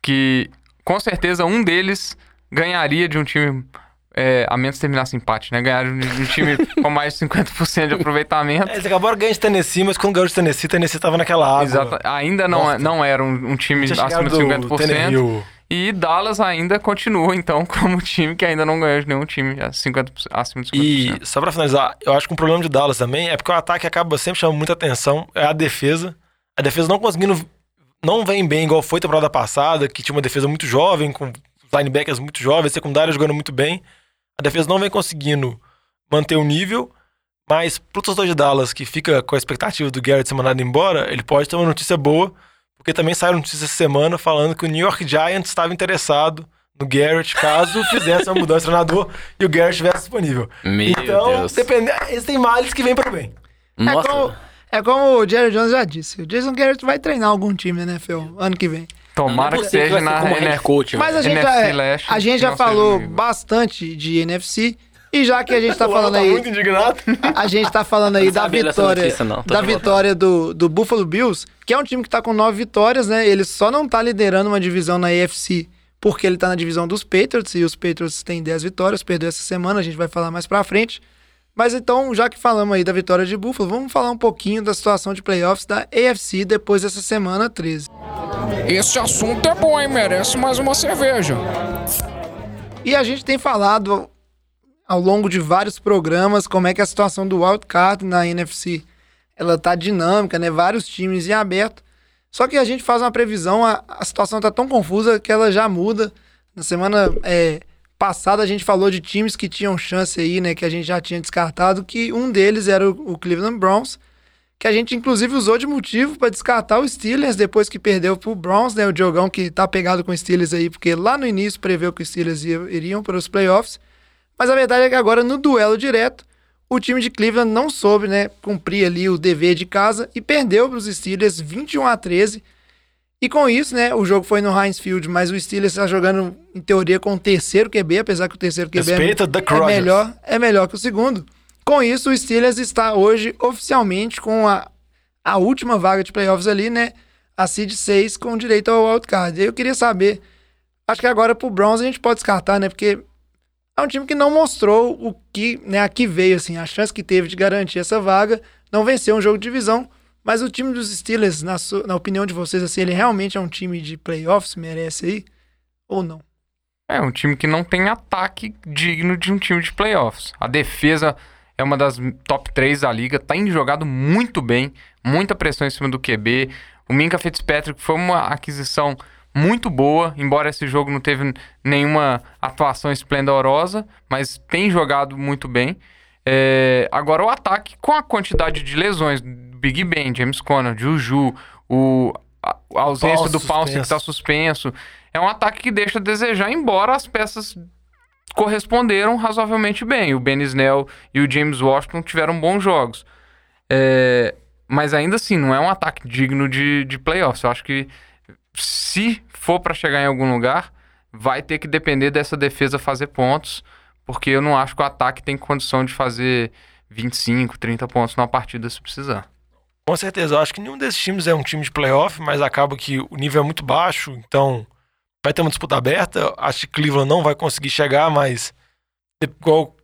que, com certeza, um deles ganharia de um time, é, a menos terminasse empate, né? Ganharia de um time com mais de 50% de aproveitamento. É, eles acabaram ganhando de Tennessee, mas quando ganhou de Tennessee, Tennessee tava naquela água. Exato. Ainda não, Nossa. não era um, um time acima de do 50%. Tannehill. E Dallas ainda continua, então, como time que ainda não ganhou de nenhum time a 50%, acima de 50%. E só pra finalizar, eu acho que um problema de Dallas também é porque o ataque acaba sempre chamando muita atenção, é a defesa. A defesa não conseguindo. Não vem bem igual foi a temporada passada, que tinha uma defesa muito jovem, com linebackers muito jovens, secundária jogando muito bem. A defesa não vem conseguindo manter o nível, mas pro torcedor de Dallas que fica com a expectativa do Garrett ser mandado embora, ele pode ter uma notícia boa, porque também saiu notícia essa semana falando que o New York Giants estava interessado no Garrett caso fizesse uma mudança de treinador e o Garrett estivesse disponível. Meu então, Deus. depende, eles têm males que vêm para o bem. É Nossa, como, é como o Jerry Jones já disse. O Jason Garrett vai treinar algum time na NFL ano que vem. Tomara é que seja ser na como head coach, Mas a gente NFC já, Leste, a gente já falou bastante de NFC. E já que a gente tá falando tá aí. muito indignado. A gente tá falando aí da vitória, notícia, da volta. vitória do, do Buffalo Bills, que é um time que tá com nove vitórias, né? Ele só não tá liderando uma divisão na AFC porque ele tá na divisão dos Patriots e os Patriots têm 10 vitórias, perdeu essa semana, a gente vai falar mais pra frente. Mas então, já que falamos aí da vitória de Buffalo, vamos falar um pouquinho da situação de playoffs da AFC depois dessa semana 13. Esse assunto é bom, hein? Merece mais uma cerveja. E a gente tem falado ao longo de vários programas como é que a situação do wildcard na NFC ela tá dinâmica, né? Vários times em aberto. Só que a gente faz uma previsão, a, a situação tá tão confusa que ela já muda. Na semana é, passada a gente falou de times que tinham chance aí, né? Que a gente já tinha descartado, que um deles era o, o Cleveland Browns, que a gente inclusive usou de motivo para descartar o Steelers depois que perdeu pro Browns, né? O Diogão que tá pegado com o Steelers aí, porque lá no início preveu que os Steelers ia, iriam para os playoffs. Mas a verdade é que agora no duelo direto, o time de Cleveland não soube, né, cumprir ali o dever de casa e perdeu para os Steelers 21 a 13. E com isso, né, o jogo foi no Heinz Field, mas o Steelers está jogando em teoria com o terceiro QB, apesar que o terceiro QB é, é melhor, é melhor que o segundo. Com isso, o Steelers está hoje oficialmente com a, a última vaga de playoffs ali, né, a seed 6 com direito ao wildcard. Eu queria saber, acho que agora pro Browns a gente pode descartar, né, porque é um time que não mostrou o que, né, a que veio, assim, a chance que teve de garantir essa vaga, não venceu um jogo de divisão, mas o time dos Steelers, na, su- na opinião de vocês, assim, ele realmente é um time de playoffs, merece aí, ou não? É um time que não tem ataque digno de um time de playoffs. A defesa é uma das top 3 da liga, tem jogado muito bem, muita pressão em cima do QB. O Minka Fitzpatrick foi uma aquisição muito boa, embora esse jogo não teve nenhuma atuação esplendorosa, mas tem jogado muito bem. É, agora o ataque, com a quantidade de lesões, Big Ben, James Conner, Juju, o, a, a ausência Pounce do Pounce que está suspenso, é um ataque que deixa a desejar, embora as peças corresponderam razoavelmente bem. O Ben Snell e o James Washington tiveram bons jogos. É, mas ainda assim, não é um ataque digno de, de playoffs. Eu acho que se for para chegar em algum lugar, vai ter que depender dessa defesa fazer pontos, porque eu não acho que o ataque tem condição de fazer 25, 30 pontos numa partida se precisar. Com certeza, eu acho que nenhum desses times é um time de playoff, mas acaba que o nível é muito baixo, então vai ter uma disputa aberta. Acho que Cleveland não vai conseguir chegar, mas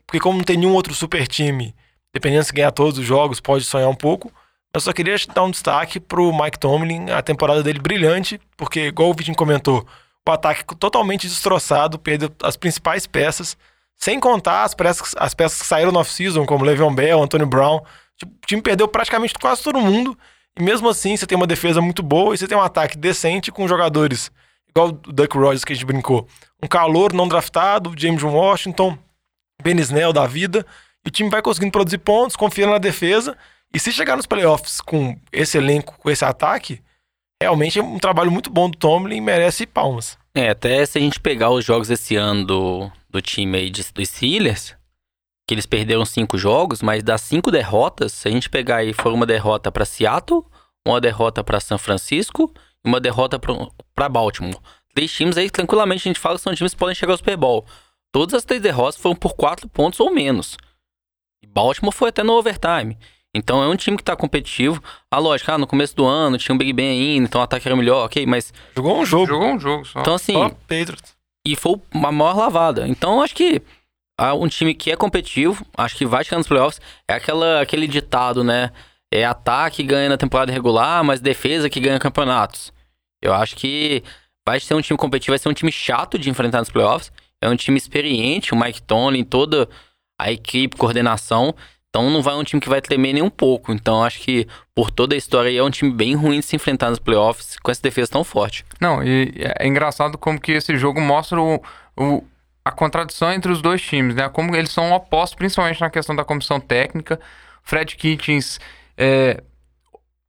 porque como não tem nenhum outro super time, dependendo se ganhar todos os jogos, pode sonhar um pouco. Eu só queria dar um destaque pro Mike Tomlin, a temporada dele brilhante, porque igual o Vitinho comentou, o ataque totalmente destroçado, perdeu as principais peças, sem contar as peças, as peças que saíram no off-season, como Le'Veon Bell, Antonio Brown. O time perdeu praticamente quase todo mundo. E mesmo assim, você tem uma defesa muito boa e você tem um ataque decente com jogadores, igual o Duck Rogers que a gente brincou. Um calor não draftado, James Washington, Ben Snell da vida. E o time vai conseguindo produzir pontos, confiando na defesa. E se chegar nos playoffs com esse elenco, com esse ataque, realmente é um trabalho muito bom do Tomlin e merece palmas. É, até se a gente pegar os jogos esse ano do, do time aí de, dos Steelers, que eles perderam cinco jogos, mas das cinco derrotas, se a gente pegar aí, foi uma derrota para Seattle, uma derrota para São Francisco e uma derrota para Baltimore. Três times aí, tranquilamente, a gente fala que são times que podem chegar ao Super Bowl. Todas as três derrotas foram por quatro pontos ou menos. E Baltimore foi até no overtime. Então é um time que tá competitivo. A lógica, ah, no começo do ano tinha um Big Ben ainda, então o ataque era melhor, ok, mas. Jogou um jogo. Jogou um jogo só. Então assim. Só Patriots. E foi uma maior lavada. Então, acho que ah, um time que é competitivo, acho que vai chegar nos playoffs. É aquela, aquele ditado, né? É ataque que ganha na temporada regular, mas defesa que ganha campeonatos. Eu acho que vai ser um time competitivo, vai ser um time chato de enfrentar nos playoffs. É um time experiente, o Mike Tomlin, toda a equipe, coordenação. Então não vai um time que vai tremer nem um pouco. Então acho que por toda a história é um time bem ruim de se enfrentar nos playoffs com essa defesa tão forte. Não, e é engraçado como que esse jogo mostra o, o- a contradição entre os dois times, né? Como eles são opostos, principalmente na questão da comissão técnica. Fred Kitchens é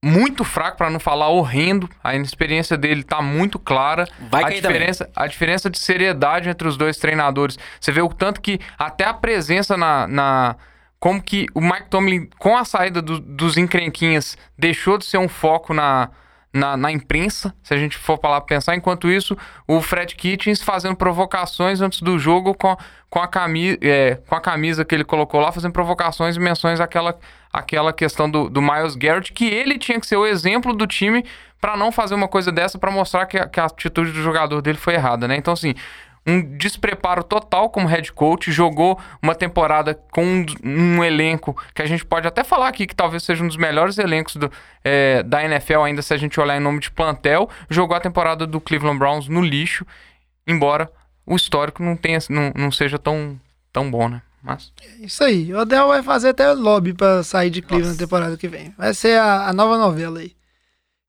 muito fraco, para não falar horrendo. A inexperiência dele tá muito clara. Vai a cair também. diferença, a diferença de seriedade entre os dois treinadores. Você vê o tanto que até a presença na. na- como que o Mike Tomlin, com a saída do- dos encrenquinhas, deixou de ser um foco na, na, na imprensa, se a gente for falar pensar. Enquanto isso, o Fred Kitchens fazendo provocações antes do jogo com, com, a, camisa, é, com a camisa que ele colocou lá, fazendo provocações e menções àquela, àquela questão do, do Miles Garrett, que ele tinha que ser o exemplo do time para não fazer uma coisa dessa, para mostrar que a, que a atitude do jogador dele foi errada, né? Então, assim, um despreparo total como head coach, jogou uma temporada com um, um, elenco que a gente pode até falar aqui que talvez seja um dos melhores elencos do, é, da NFL, ainda se a gente olhar em nome de plantel, jogou a temporada do Cleveland Browns no lixo, embora o histórico não, tenha, não, não seja tão, tão bom, né? Mas... Isso aí, o Odell vai fazer até lobby para sair de Cleveland na temporada que vem. Vai ser a, a nova novela aí.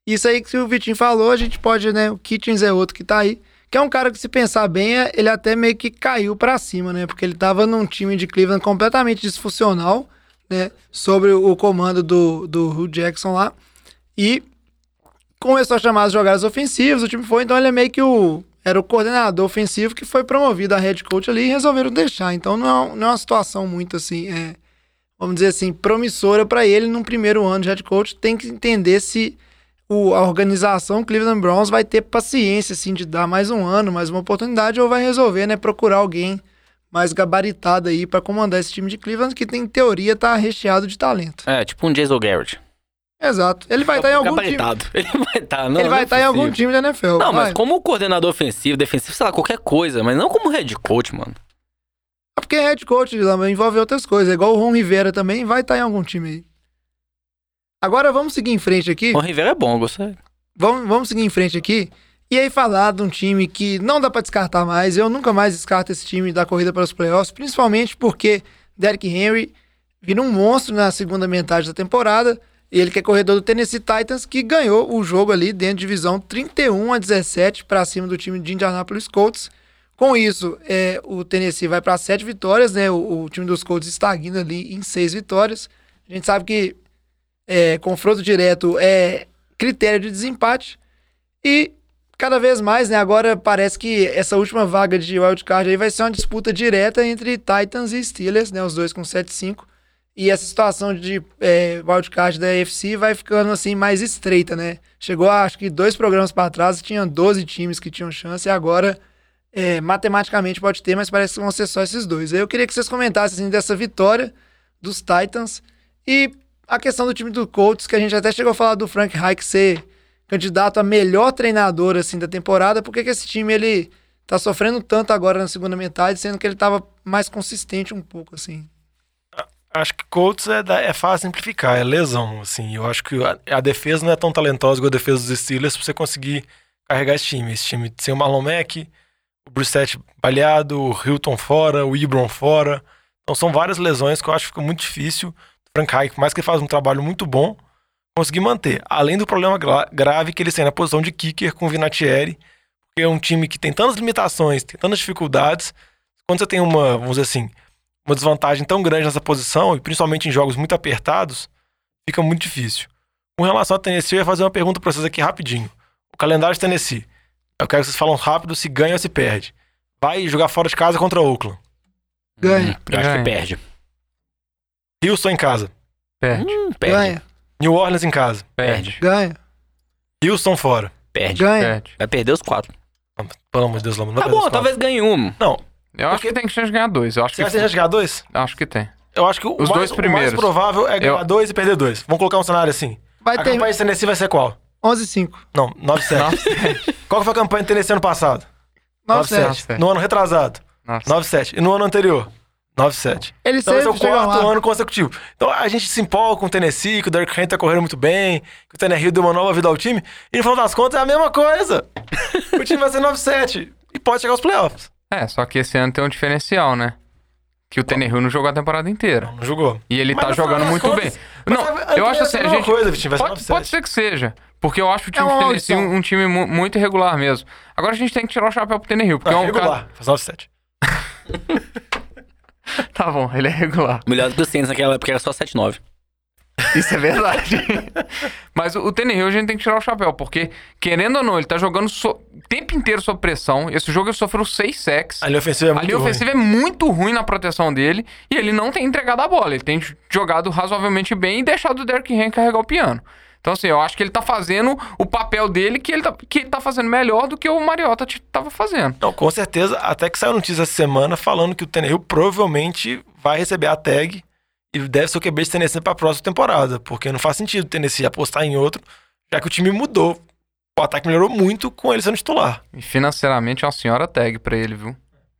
Isso aí que o Vitinho falou, a gente pode, né? O Kitchens é outro que tá aí que é um cara que, se pensar bem, é, ele até meio que caiu para cima, né? Porque ele tava num time de Cleveland completamente disfuncional, né? Sobre o comando do, do Hugh Jackson lá. E começou a chamar as jogadas ofensivas, o time foi, então ele é meio que o. Era o coordenador ofensivo que foi promovido a head coach ali e resolveram deixar. Então não é, não é uma situação muito assim, é, vamos dizer assim, promissora para ele num primeiro ano de head coach. Tem que entender se o, a organização Cleveland Browns vai ter paciência, assim, de dar mais um ano, mais uma oportunidade, ou vai resolver, né, procurar alguém mais gabaritado aí para comandar esse time de Cleveland, que tem, em teoria, tá recheado de talento. É, tipo um Jason Garrett. Exato. Ele vai estar tá em algum gabaritado. time. Ele vai estar, tá, não. Ele vai estar tá em algum time da NFL. Não, vai. mas como coordenador ofensivo, defensivo, sei lá, qualquer coisa, mas não como head coach, mano. É porque head coach envolve outras coisas. É igual o Ron Rivera também, vai estar tá em algum time aí. Agora vamos seguir em frente aqui. O Rivera é bom, gostei. Vamos, vamos seguir em frente aqui. E aí falar de um time que não dá para descartar mais. Eu nunca mais descarto esse time da corrida para os playoffs, principalmente porque Derrick Henry vira um monstro na segunda metade da temporada. Ele que é corredor do Tennessee Titans, que ganhou o jogo ali dentro de divisão 31 a 17 para cima do time de Indianapolis Colts. Com isso, é, o Tennessee vai para sete vitórias, né? O, o, time dos Colts estagna ali em seis vitórias. A gente sabe que é, confronto direto é critério de desempate. E cada vez mais, né? Agora parece que essa última vaga de wildcard aí vai ser uma disputa direta entre Titans e Steelers, né? Os dois com 7-5. E essa situação de é, wildcard da AFC vai ficando assim mais estreita, né? Chegou, acho que dois programas para trás, tinha 12 times que tinham chance, e agora é, matematicamente pode ter, mas parece que vão ser só esses dois. Eu queria que vocês comentassem assim, dessa vitória dos Titans e a questão do time do Colts, que a gente até chegou a falar do Frank Reich ser candidato a melhor treinador assim da temporada, por que esse time ele tá sofrendo tanto agora na segunda metade, sendo que ele tava mais consistente um pouco assim? Acho que Colts é, é fácil simplificar, é lesão, assim. Eu acho que a, a, defesa não é tão talentosa igual a defesa dos Steelers pra você conseguir carregar esse time. Esse time sem o Marlon Mack, o Brissett baleado, o Hilton fora, o Ibron fora. Então são várias lesões que eu acho que fica muito difícil Frank Reich, por mais que ele faz um trabalho muito bom, conseguir manter. Além do problema gra grave que ele tem na posição de kicker com o Vinatieri, porque é um time que tem tantas limitações, tem tantas dificuldades. Quando você tem uma, vamos dizer assim, uma desvantagem tão grande nessa posição, e principalmente em jogos muito apertados, fica muito difícil. Com relação a Tennessee, eu ia fazer uma pergunta para vocês aqui rapidinho. O calendário de Tennessee. Eu quero que vocês falem rápido se ganha ou se perde. Vai jogar fora de casa contra Oakland. Ganha. Hum, eu acho que perde. Houston em casa. Perde. Hum, perde. Ganha. New Orleans em casa. Perde. Ganha. Houston fora. Perde. Ganha. Perde. Vai perder os quatro. Pelo amor de Deus, Lama. Não Tá bom, talvez ganhe um. Não. Eu acho que tem que chance de ganhar dois. Eu acho Você que, acha que jogar dois? acho que tem. Eu acho que o, Os mais, dois o primeiros. mais provável é ganhar Eu- dois e perder dois. Vamos colocar um cenário assim. Vai a ter campanha de Tennessee vai ser qual? 11-5. Não, 9-7. qual que foi a campanha de Tennessee ano passado? 9-7. 9-7. No ano retrasado? Nossa. 9-7. E no ano anterior? 9-7. Ele Então esse é o quarto lá. ano consecutivo. Então a gente se empolga com o Tennessee, que o Derrick Henry tá correndo muito bem, que o Tannehill deu uma nova vida ao time. E no final das contas é a mesma coisa. o time vai ser 9-7 e pode chegar aos playoffs. É, só que esse ano tem um diferencial, né? Que o Tannehill não jogou a temporada inteira. Não jogou. E ele Mas tá jogando muito contas- bem. Não, eu acho vai assim, ser a gente... coisa, Vitinho, vai ser pode, 9-7. pode ser que seja. Porque eu acho o time É de Tennessee um, um time mu- muito irregular mesmo. Agora a gente tem que tirar o chapéu pro Tannehill, porque Ah, é um regular. cara... Faz 9-7. Tá bom, ele é regular. Melhor do que o Saints naquela época era só 7-9. Isso é verdade. Mas o, o Tannehill a gente tem que tirar o chapéu, porque, querendo ou não, ele tá jogando so- o tempo inteiro sob pressão. Esse jogo ele sofreu seis sacks. A linha ofensiva é muito A linha ruim. ofensiva é muito ruim na proteção dele e ele não tem entregado a bola. Ele tem jogado razoavelmente bem e deixado o Derrick Henry carregar o piano. Então, assim, eu acho que ele tá fazendo o papel dele que ele tá, que ele tá fazendo melhor do que o Mariota tava fazendo. Não, com certeza, até que saiu notícia essa semana falando que o Tannehill provavelmente vai receber a tag e deve ser o QB de Tennessee pra próxima temporada, porque não faz sentido o Tennessee apostar em outro, já que o time mudou. O ataque melhorou muito com ele sendo titular. E financeiramente é uma senhora tag pra ele, viu?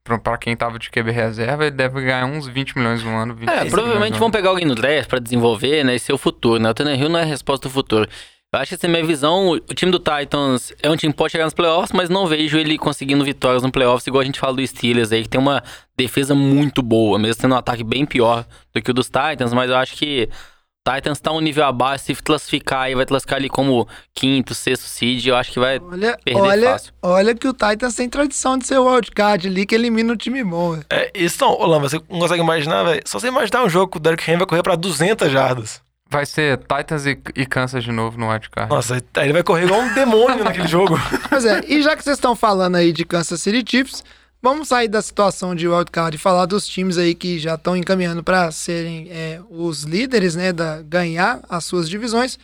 Pra, pra quem tava de QB reserva, ele deve ganhar uns 20 milhões no ano. 25 É, provavelmente vão pegar alguém no draft pra desenvolver, né? E ser o futuro, né? O Tannehill não é a resposta do futuro. Eu acho que essa é a minha visão. O time do Titans é um time que pode chegar nos playoffs, mas não vejo ele conseguindo vitórias no playoffs, igual a gente fala do Steelers aí, que tem uma defesa muito boa, mesmo tendo um ataque bem pior do que o dos Titans, mas eu acho que Titans tá um nível abaixo, se classificar aí, vai classificar ali como quinto, sexto seed, eu acho que vai Olha, perder olha, fácil. olha que o Titans tem tradição de ser o wildcard ali, que elimina o time bom. É, isso não, Lamba, você não consegue imaginar, velho? Só você imaginar um jogo que o Derrick Henry vai correr pra 200 jardas. Vai ser Titans e, e Kansas de novo no wildcard. Nossa, aí ele vai correr igual um demônio naquele jogo. Pois é, e já que vocês estão falando aí de Kansas City Chiefs, vamos sair da situação de wildcard e falar dos times aí que já estão encaminhando para serem é, os líderes, né, da ganhar as suas divisões.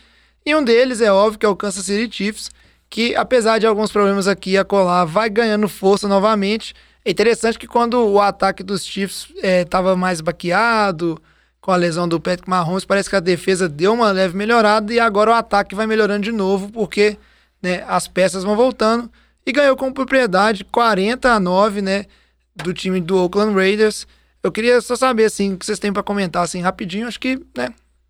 E um deles é óbvio que é o Kansas City Chiefs, que apesar de alguns problemas aqui e acolá, vai ganhando força novamente. É interessante que quando o ataque dos Chiefs estava mais baqueado, com a lesão do Patrick Mahomes, parece que a defesa deu uma leve melhorada e agora o ataque vai melhorando de novo, porque né, as peças vão voltando. E ganhou com propriedade 40 a 9, né, do time do Oakland Raiders. Eu queria só saber, assim, o que vocês têm para comentar, assim, rapidinho. Acho que, né,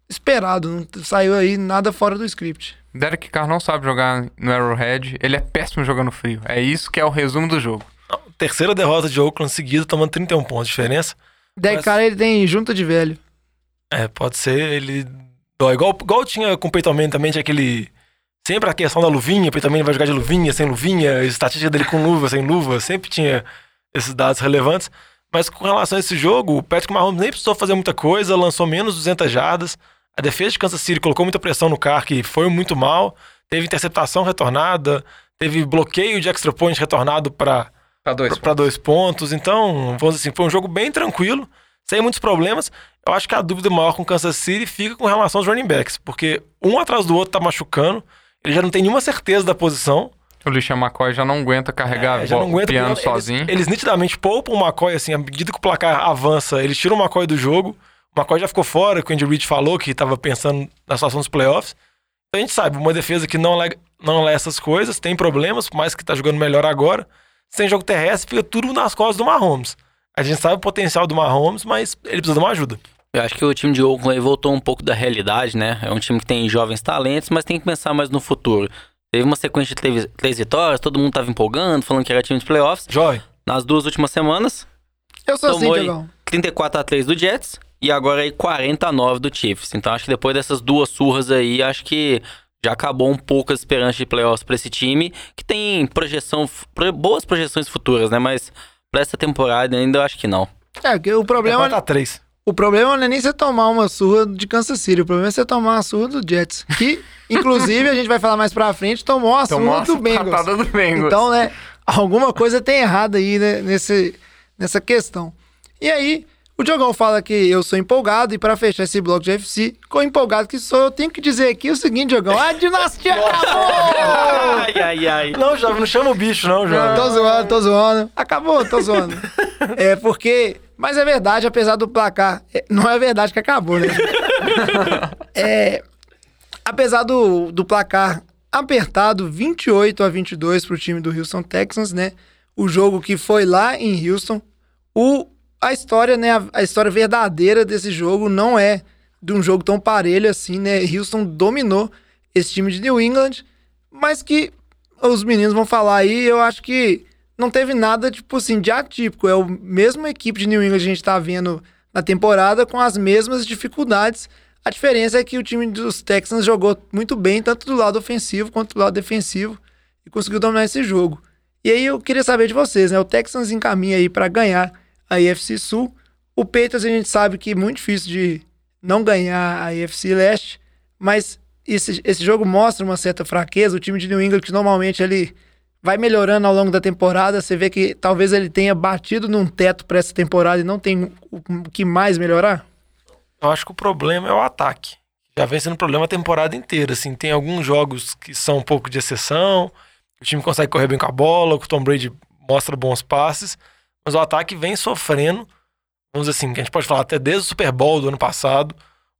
esperado. Não saiu aí nada fora do script. Derek Carr não sabe jogar no Arrowhead, ele é péssimo jogando frio. É isso que é o resumo do jogo. Terceira derrota de Oakland seguida, tomando 31 pontos de diferença. Daí, Mas- cara, ele tem junta de velho. É, pode ser ele. Ó, igual, igual tinha com o Peyton Manning também, tinha aquele. Sempre a questão da luvinha, o Peyton Manning vai jogar de luvinha, sem luvinha, estatística dele com luva, sem luva, sempre tinha esses dados relevantes. Mas com relação a esse jogo, o Patrick Mahomes nem precisou fazer muita coisa, lançou menos 200 jardas. A defesa de Kansas City colocou muita pressão no carro, que foi muito mal. Teve interceptação retornada, teve bloqueio de extra point retornado para Pra dois. dois pontos. Então, vamos dizer assim, foi um jogo bem tranquilo, sem muitos problemas. Eu acho que a dúvida maior com Kansas City fica com relação aos running backs, porque um atrás do outro tá machucando, ele já não tem nenhuma certeza da posição. O Christian McCoy já não aguenta carregar É, já não o aguenta piano eles- sozinho. Eles, nitidamente poupam o McCoy, assim, à medida que o placar avança, eles tiram o McCoy do jogo. O McCoy já ficou fora, que o Andy Reid falou que estava pensando na situação dos playoffs. Então a gente sabe, uma defesa que não lê, não lê essas coisas, tem problemas, por mais que tá jogando melhor agora. Sem jogo terrestre, fica tudo nas costas do Mahomes. A gente sabe o potencial do Mahomes, mas ele precisa de uma ajuda. Eu acho que o time de Oakland voltou um pouco da realidade, né? É um time que tem jovens talentos, mas tem que pensar mais no futuro. Teve uma sequência de três, vitórias, todo mundo tava empolgando, falando que era time de playoffs. Joy, Nas duas últimas semanas, Eu sou assim, tomou Diogão. 34 a 3 do Jets e agora aí 40 a 9 do Chiefs. Então acho que depois dessas duas surras aí, acho que já acabou um pouco as esperanças de playoffs pra esse time, que tem projeção, pro- boas projeções futuras, né? Mas pra essa temporada ainda eu acho que não. É, porque o é problema, 4 a 3. O problema não é nem você tomar uma surra de Kansas City, o problema é você tomar uma surra do Jets. Que, inclusive, a gente vai falar mais pra frente, tomou uma Tomou surra uma do Bengals. do Bengals. Então, né, alguma coisa tem errado aí né, nesse, nessa questão. E aí, o Diogão fala que eu sou empolgado, e pra fechar esse bloco de UFC, com empolgado que sou, eu tenho que dizer aqui o seguinte, Diogão, a dinastia acabou! Ai, ai, ai. Não, Jovem, não chama o bicho, não, Jovem. Tô zoando, tô zoando. Acabou, tô zoando. É porque. Mas é verdade, apesar do placar. é, Não é verdade que acabou, né? É. Apesar do, do placar apertado, 28 a 22 pro time do Houston Texans, né? O jogo que foi lá em Houston. O, a história, né? A, a história verdadeira desse jogo não é de um jogo tão parelho assim, né? Houston dominou esse time de New England, mas que os meninos vão falar aí, eu acho que não teve nada, tipo assim, de atípico. É a mesma equipe de New England que a gente tá vendo na temporada com as mesmas dificuldades. A diferença é que o time dos Texans jogou muito bem, tanto do lado ofensivo quanto do lado defensivo, e conseguiu dominar esse jogo. E aí eu queria saber de vocês, né? O Texans encaminha aí para ganhar a IFC Sul. O Patriots a gente sabe que é muito difícil de não ganhar a IFC Leste, mas esse, esse jogo mostra uma certa fraqueza. O time de New England, que normalmente ele vai melhorando ao longo da temporada, você vê que talvez ele tenha batido num teto para essa temporada e não tem o, o que mais melhorar? Eu acho que o problema é o ataque. já vem sendo problema a temporada inteira. Assim, tem alguns jogos que são um pouco de exceção, o time consegue correr bem com a bola, o Tom Brady mostra bons passes, mas o ataque vem sofrendo. Vamos dizer assim, que a gente pode falar até desde o Super Bowl do ano passado.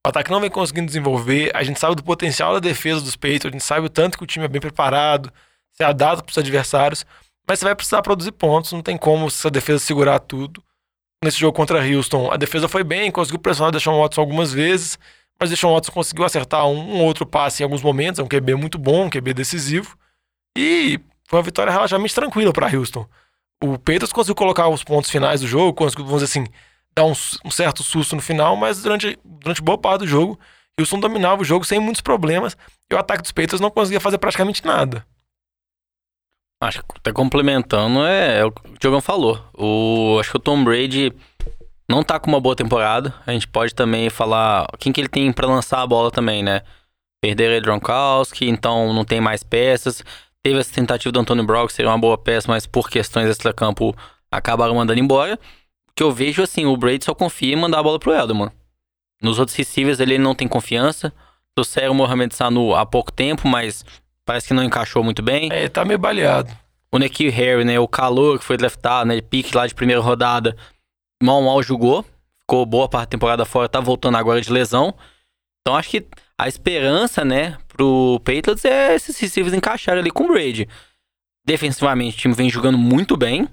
O ataque não vem conseguindo desenvolver. A gente sabe do potencial da defesa dos Patriots, a gente sabe o tanto que o time é bem preparado, se adapta para os adversários, mas você vai precisar produzir pontos, não tem como essa defesa segurar tudo. Nesse jogo contra Houston, a defesa foi bem, conseguiu pressionar o Deshaun Watson algumas vezes, mas o Deshaun Watson conseguiu acertar um, um outro passe em alguns momentos, é um QB muito bom, um QB decisivo. E foi uma vitória relativamente tranquila para Houston. O Peters conseguiu colocar os pontos finais do jogo, conseguiu, vamos dizer assim, dar um, um, certo susto no final, mas durante, durante boa parte do jogo, Houston dominava o jogo sem muitos problemas e o ataque dos Peters não conseguia fazer praticamente nada. Acho que até complementando, é, é o que o Diogão falou. O, acho que o Tom Brady não tá com uma boa temporada. A gente pode também falar quem que ele tem para lançar a bola também, né? Perderam Gronkowski, então não tem mais peças. Teve essa tentativa do Antônio Brown, que seria uma boa peça, mas por questões extra-campo acabaram mandando embora. Que eu vejo assim, o Brady só confia em mandar a bola pro Edelman. Nos outros receivers ele não tem confiança. Trouxeram o Mohamed Sanu há pouco tempo, mas parece que não encaixou muito bem. É, tá meio baleado. O Nikhil Harry, né, o calor que foi draftado, né, pique lá de primeira rodada, mal mal jogou. Ficou boa parte da temporada fora, tá voltando agora de lesão. Então acho que a esperança, né, pro Patriots é esses receivers encaixarem ali com o Brady. Defensivamente, o time vem jogando muito bem,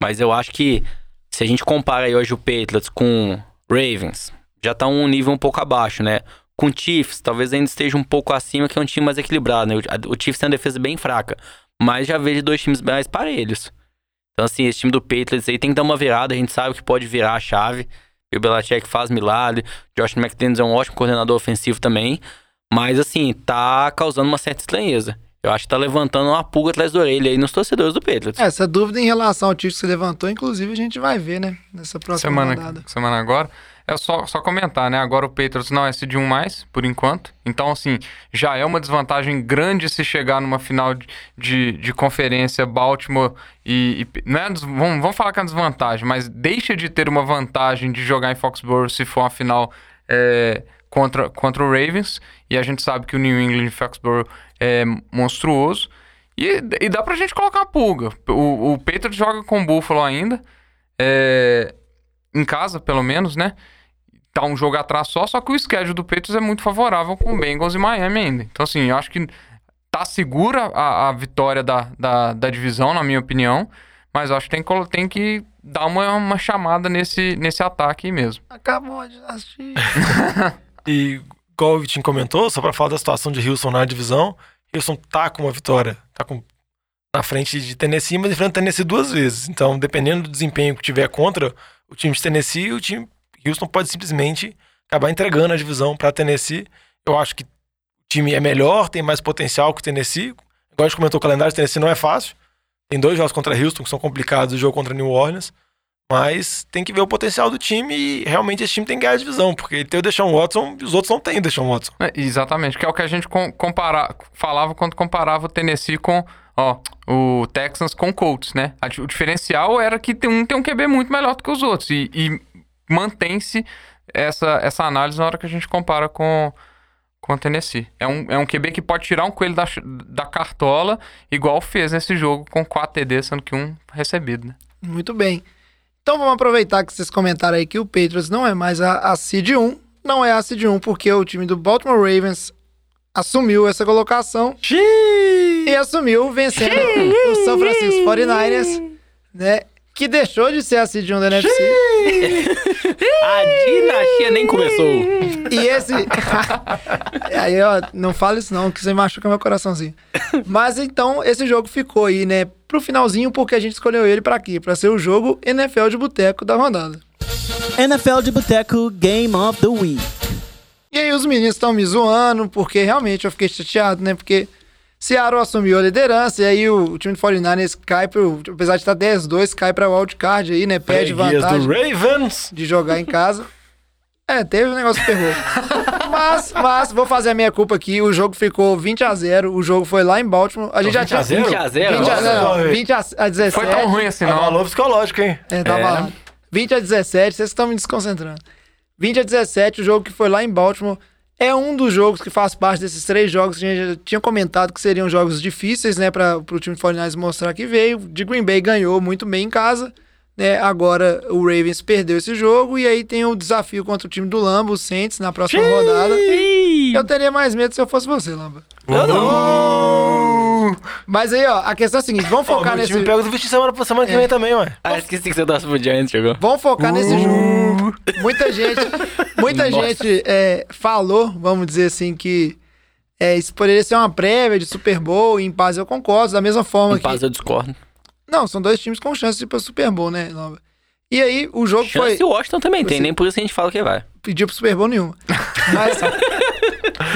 mas eu acho que se a gente compara aí hoje o Patriots com Ravens, já tá um nível um pouco abaixo, né? Com Chiefs, talvez ainda esteja um pouco acima, que é um time mais equilibrado, né? O Chiefs tem uma defesa bem fraca, mas já vejo dois times mais parelhos. Então, assim, esse time do Patriots aí tem que dar uma virada, a gente sabe que pode virar a chave. E o Belichick faz milagre. Josh McDaniels é um ótimo coordenador ofensivo também. Mas, assim, tá causando uma certa estranheza. Eu acho que tá levantando uma pulga atrás da orelha aí nos torcedores do Patriots. É, essa dúvida em relação ao time que você levantou, inclusive, a gente vai ver, né? Nessa próxima semana, rodada. Semana agora. É só, só comentar, né? Agora o Patriots não é CD1 mais, por enquanto. Então, assim, já é uma desvantagem grande se chegar numa final de, de, de conferência Baltimore e. e não é, vamos, vamos falar que é uma desvantagem, mas deixa de ter uma vantagem de jogar em Foxborough se for uma final é, contra, contra o Ravens. E a gente sabe que o New England Foxborough é monstruoso. E, e dá pra gente colocar uma pulga. O, o Patriots joga com o Buffalo ainda. É, em casa, pelo menos, né? Tá um jogo atrás só, só que o schedule do Patriots é muito favorável com o Bengals e Miami ainda. Então, assim, eu acho que tá segura a, a vitória da, da, da, divisão, na minha opinião. Mas eu acho que tem, que- tem que dar uma, uma chamada nesse, nesse ataque aí mesmo. Acabou de assistir. E igual o Vitinho comentou, só pra falar da situação de Houston na divisão, Houston tá com uma vitória, tá com na frente de Tennessee, mas enfrenta Tennessee duas vezes. Então, dependendo do desempenho que tiver contra o time de Tennessee, o time Houston pode simplesmente acabar entregando a divisão pra Tennessee. Eu acho que o time é melhor, tem mais potencial que o Tennessee. Igual a gente comentou, o calendário de Tennessee não é fácil. Tem dois jogos contra Houston que são complicados, o jogo contra New Orleans. Mas tem que ver o potencial do time e realmente esse time tem que ganhar a divisão, porque ele tem o Deshaun Watson e os outros não têm o Deshaun Watson. É, exatamente, que é o que a gente com- compara, falava quando comparava o Tennessee com ó, o Texans com o Colts, né? O diferencial era que tem um tem um QB muito melhor do que os outros e, e mantém-se essa, essa análise na hora que a gente compara com, com o Tennessee. É um, é um QB que pode tirar um coelho da, da cartola, igual fez nesse jogo com 4 TD, sendo que um recebido, né? Muito bem. Então vamos aproveitar que vocês comentaram aí que o Patriots não é mais a, a Seed 1. Não é a Seed 1 porque o time do Baltimore Ravens assumiu essa colocação e assumiu vencendo o São Francisco 49ers, né? Que deixou de ser a Seed 1 da NFC. A dinastia nem começou. E esse. aí, ó, não fala isso não, que você machuca meu coraçãozinho. Mas então, esse jogo ficou aí, né, pro finalzinho, porque a gente escolheu ele pra quê? Pra ser o jogo NFL de boteco da rodada. NFL de Boteco Game of the Week. E aí os meninos estão me zoando, porque realmente eu fiquei chateado, né? Porque Seattle assumiu a liderança, e aí o, o time do 49ers cai pro. Apesar de estar 10-2, cai pra wildcard aí, né? Perde Freguês vantagem do Ravens. de jogar em casa. É, teve um negócio que ferrou. mas, mas, vou fazer a minha culpa aqui. O jogo ficou 20 a 0 O jogo foi lá em Baltimore. A gente já 20 tinha. a 0? 20 a 0? 20 a, Nossa, não, jovem. 20 a, a 17. Foi tão ruim assim, É não. valor psicológico, hein? É, tava É. lá. 20 a 17, vocês estão me desconcentrando. 20 a 17, o jogo que foi lá em Baltimore. É um dos jogos que faz parte desses três jogos que a gente já tinha comentado que seriam jogos difíceis, né, para o time de 49ers mostrar que veio. De Green Bay ganhou muito bem em casa, né? Agora o Ravens perdeu esse jogo e aí tem o desafio contra o time do Lambo, o Saints, na próxima rodada. Eu teria mais medo se eu fosse você, Lamba. Eu não! Mas aí, ó, a questão é a seguinte, vamos focar meu nesse time pega do vestir semana pra semana que É. vem também, ué. Ah, esqueci que você torce pro Giants, jogou. Vamos focar nesse jogo. Muita gente, muita Nossa. gente é, falou, vamos dizer assim, que é, isso poderia ser uma prévia de Super Bowl. E em paz eu concordo, da mesma forma Em paz que. eu discordo. Não, são dois times com chance de ir pro Super Bowl, né, Nova? E aí, o jogo foi. Chance o Washington também tem, nem por isso a gente fala que vai. Pediu pro Super Bowl nenhum. Mas.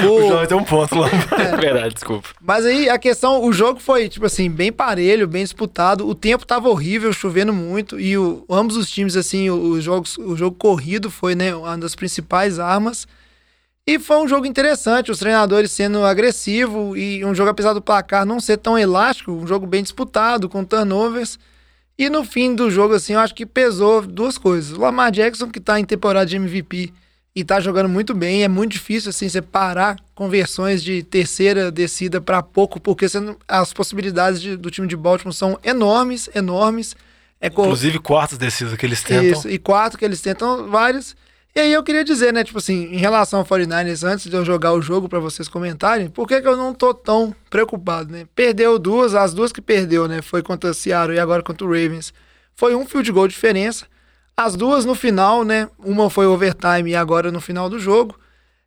O o- João tem um ponto lá. É verdade, desculpa. Mas aí a questão, o jogo foi, tipo assim, bem parelho, bem disputado. O tempo tava horrível, chovendo muito. E o, ambos os times, assim, o- os jogos, o jogo corrido foi, né, uma das principais armas. E foi um jogo interessante, os treinadores sendo agressivos e um jogo, apesar do placar não ser tão elástico, um jogo bem disputado, com turnovers. E no fim do jogo, assim, eu acho que pesou duas coisas. O Lamar Jackson, que tá em temporada de MVP e tá jogando muito bem, é muito difícil, assim, você parar conversões de terceira descida para pouco, porque não- as possibilidades de- do time de Baltimore são enormes, enormes. É Inclusive quartas descidas que eles tentam. isso, e quatro que eles tentam vários. E aí eu queria dizer, né, tipo assim, em relação ao 49ers, antes de eu jogar o jogo pra vocês comentarem, por que, que eu não tô tão preocupado, né? Perdeu duas, as duas que perdeu, né, foi contra o Seattle e agora contra o Ravens. Foi um field goal de diferença. As duas no final, né, uma foi overtime e agora no final do jogo.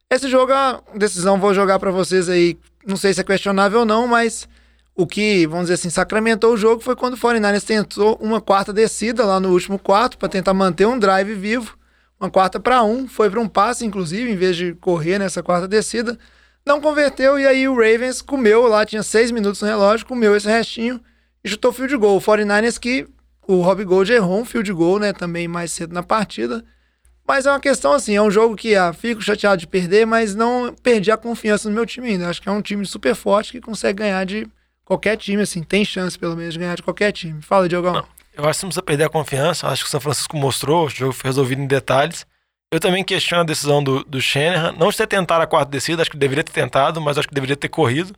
Esse jogo é uma decisão, vou jogar pra vocês aí, não sei se é questionável ou não, mas o que, vamos dizer assim, sacramentou o jogo foi quando o 49ers tentou uma quarta descida lá no último quarto para tentar manter um drive vivo. Uma quarta para um, foi para um passe, inclusive, em vez de correr nessa quarta descida. Não converteu e aí o Ravens comeu lá, tinha seis minutos no relógio, comeu esse restinho e chutou field goal. O 49ers que o Rob Gold errou um field goal, né, também mais cedo na partida. Mas é uma questão assim, é um jogo que ah, fico chateado de perder, mas não perdi a confiança no meu time ainda. Acho que é um time super forte que consegue ganhar de qualquer time, assim, tem chance pelo menos de ganhar de qualquer time. Fala, Diogão. Eu acho que não precisa perder a confiança. Acho que o São Francisco mostrou, o jogo foi resolvido em detalhes. Eu também questiono a decisão do, do Shanahan. Não de ter tentado a quarta descida, acho que deveria ter tentado, mas acho que deveria ter corrido.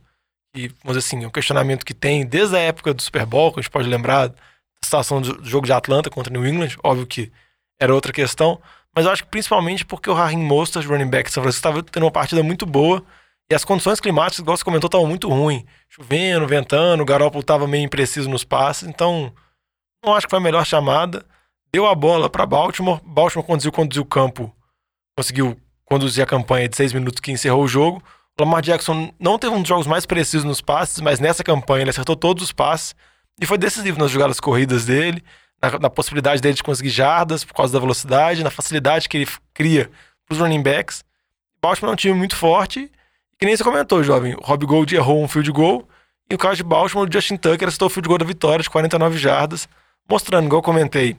E, vamos dizer assim, é um questionamento que tem desde a época do Super Bowl, que a gente pode lembrar da situação do jogo de Atlanta contra New England. Óbvio que era outra questão. Mas eu acho que principalmente porque o Raheem Mostert, running back de São Francisco, estava tendo uma partida muito boa. E as condições climáticas, igual você comentou, estavam muito ruins. Chovendo, ventando, o Garoppolo estava meio impreciso nos passes. Então, não acho que foi a melhor chamada. Deu a bola para Baltimore. Baltimore conduziu, conduziu o campo. Conseguiu conduzir a campanha de seis minutos que encerrou o jogo. O Lamar Jackson não teve um dos jogos mais precisos nos passes, mas nessa campanha ele acertou todos os passes. E foi decisivo nas jogadas corridas dele, na, na possibilidade dele de conseguir jardas por causa da velocidade, na facilidade que ele cria para os running backs. Baltimore é um time muito forte. Que nem você comentou, jovem. O Rob Gold errou um field goal. E o caso de Baltimore, o Justin Tucker acertou o field goal da vitória de 49 jardas, mostrando, igual eu comentei,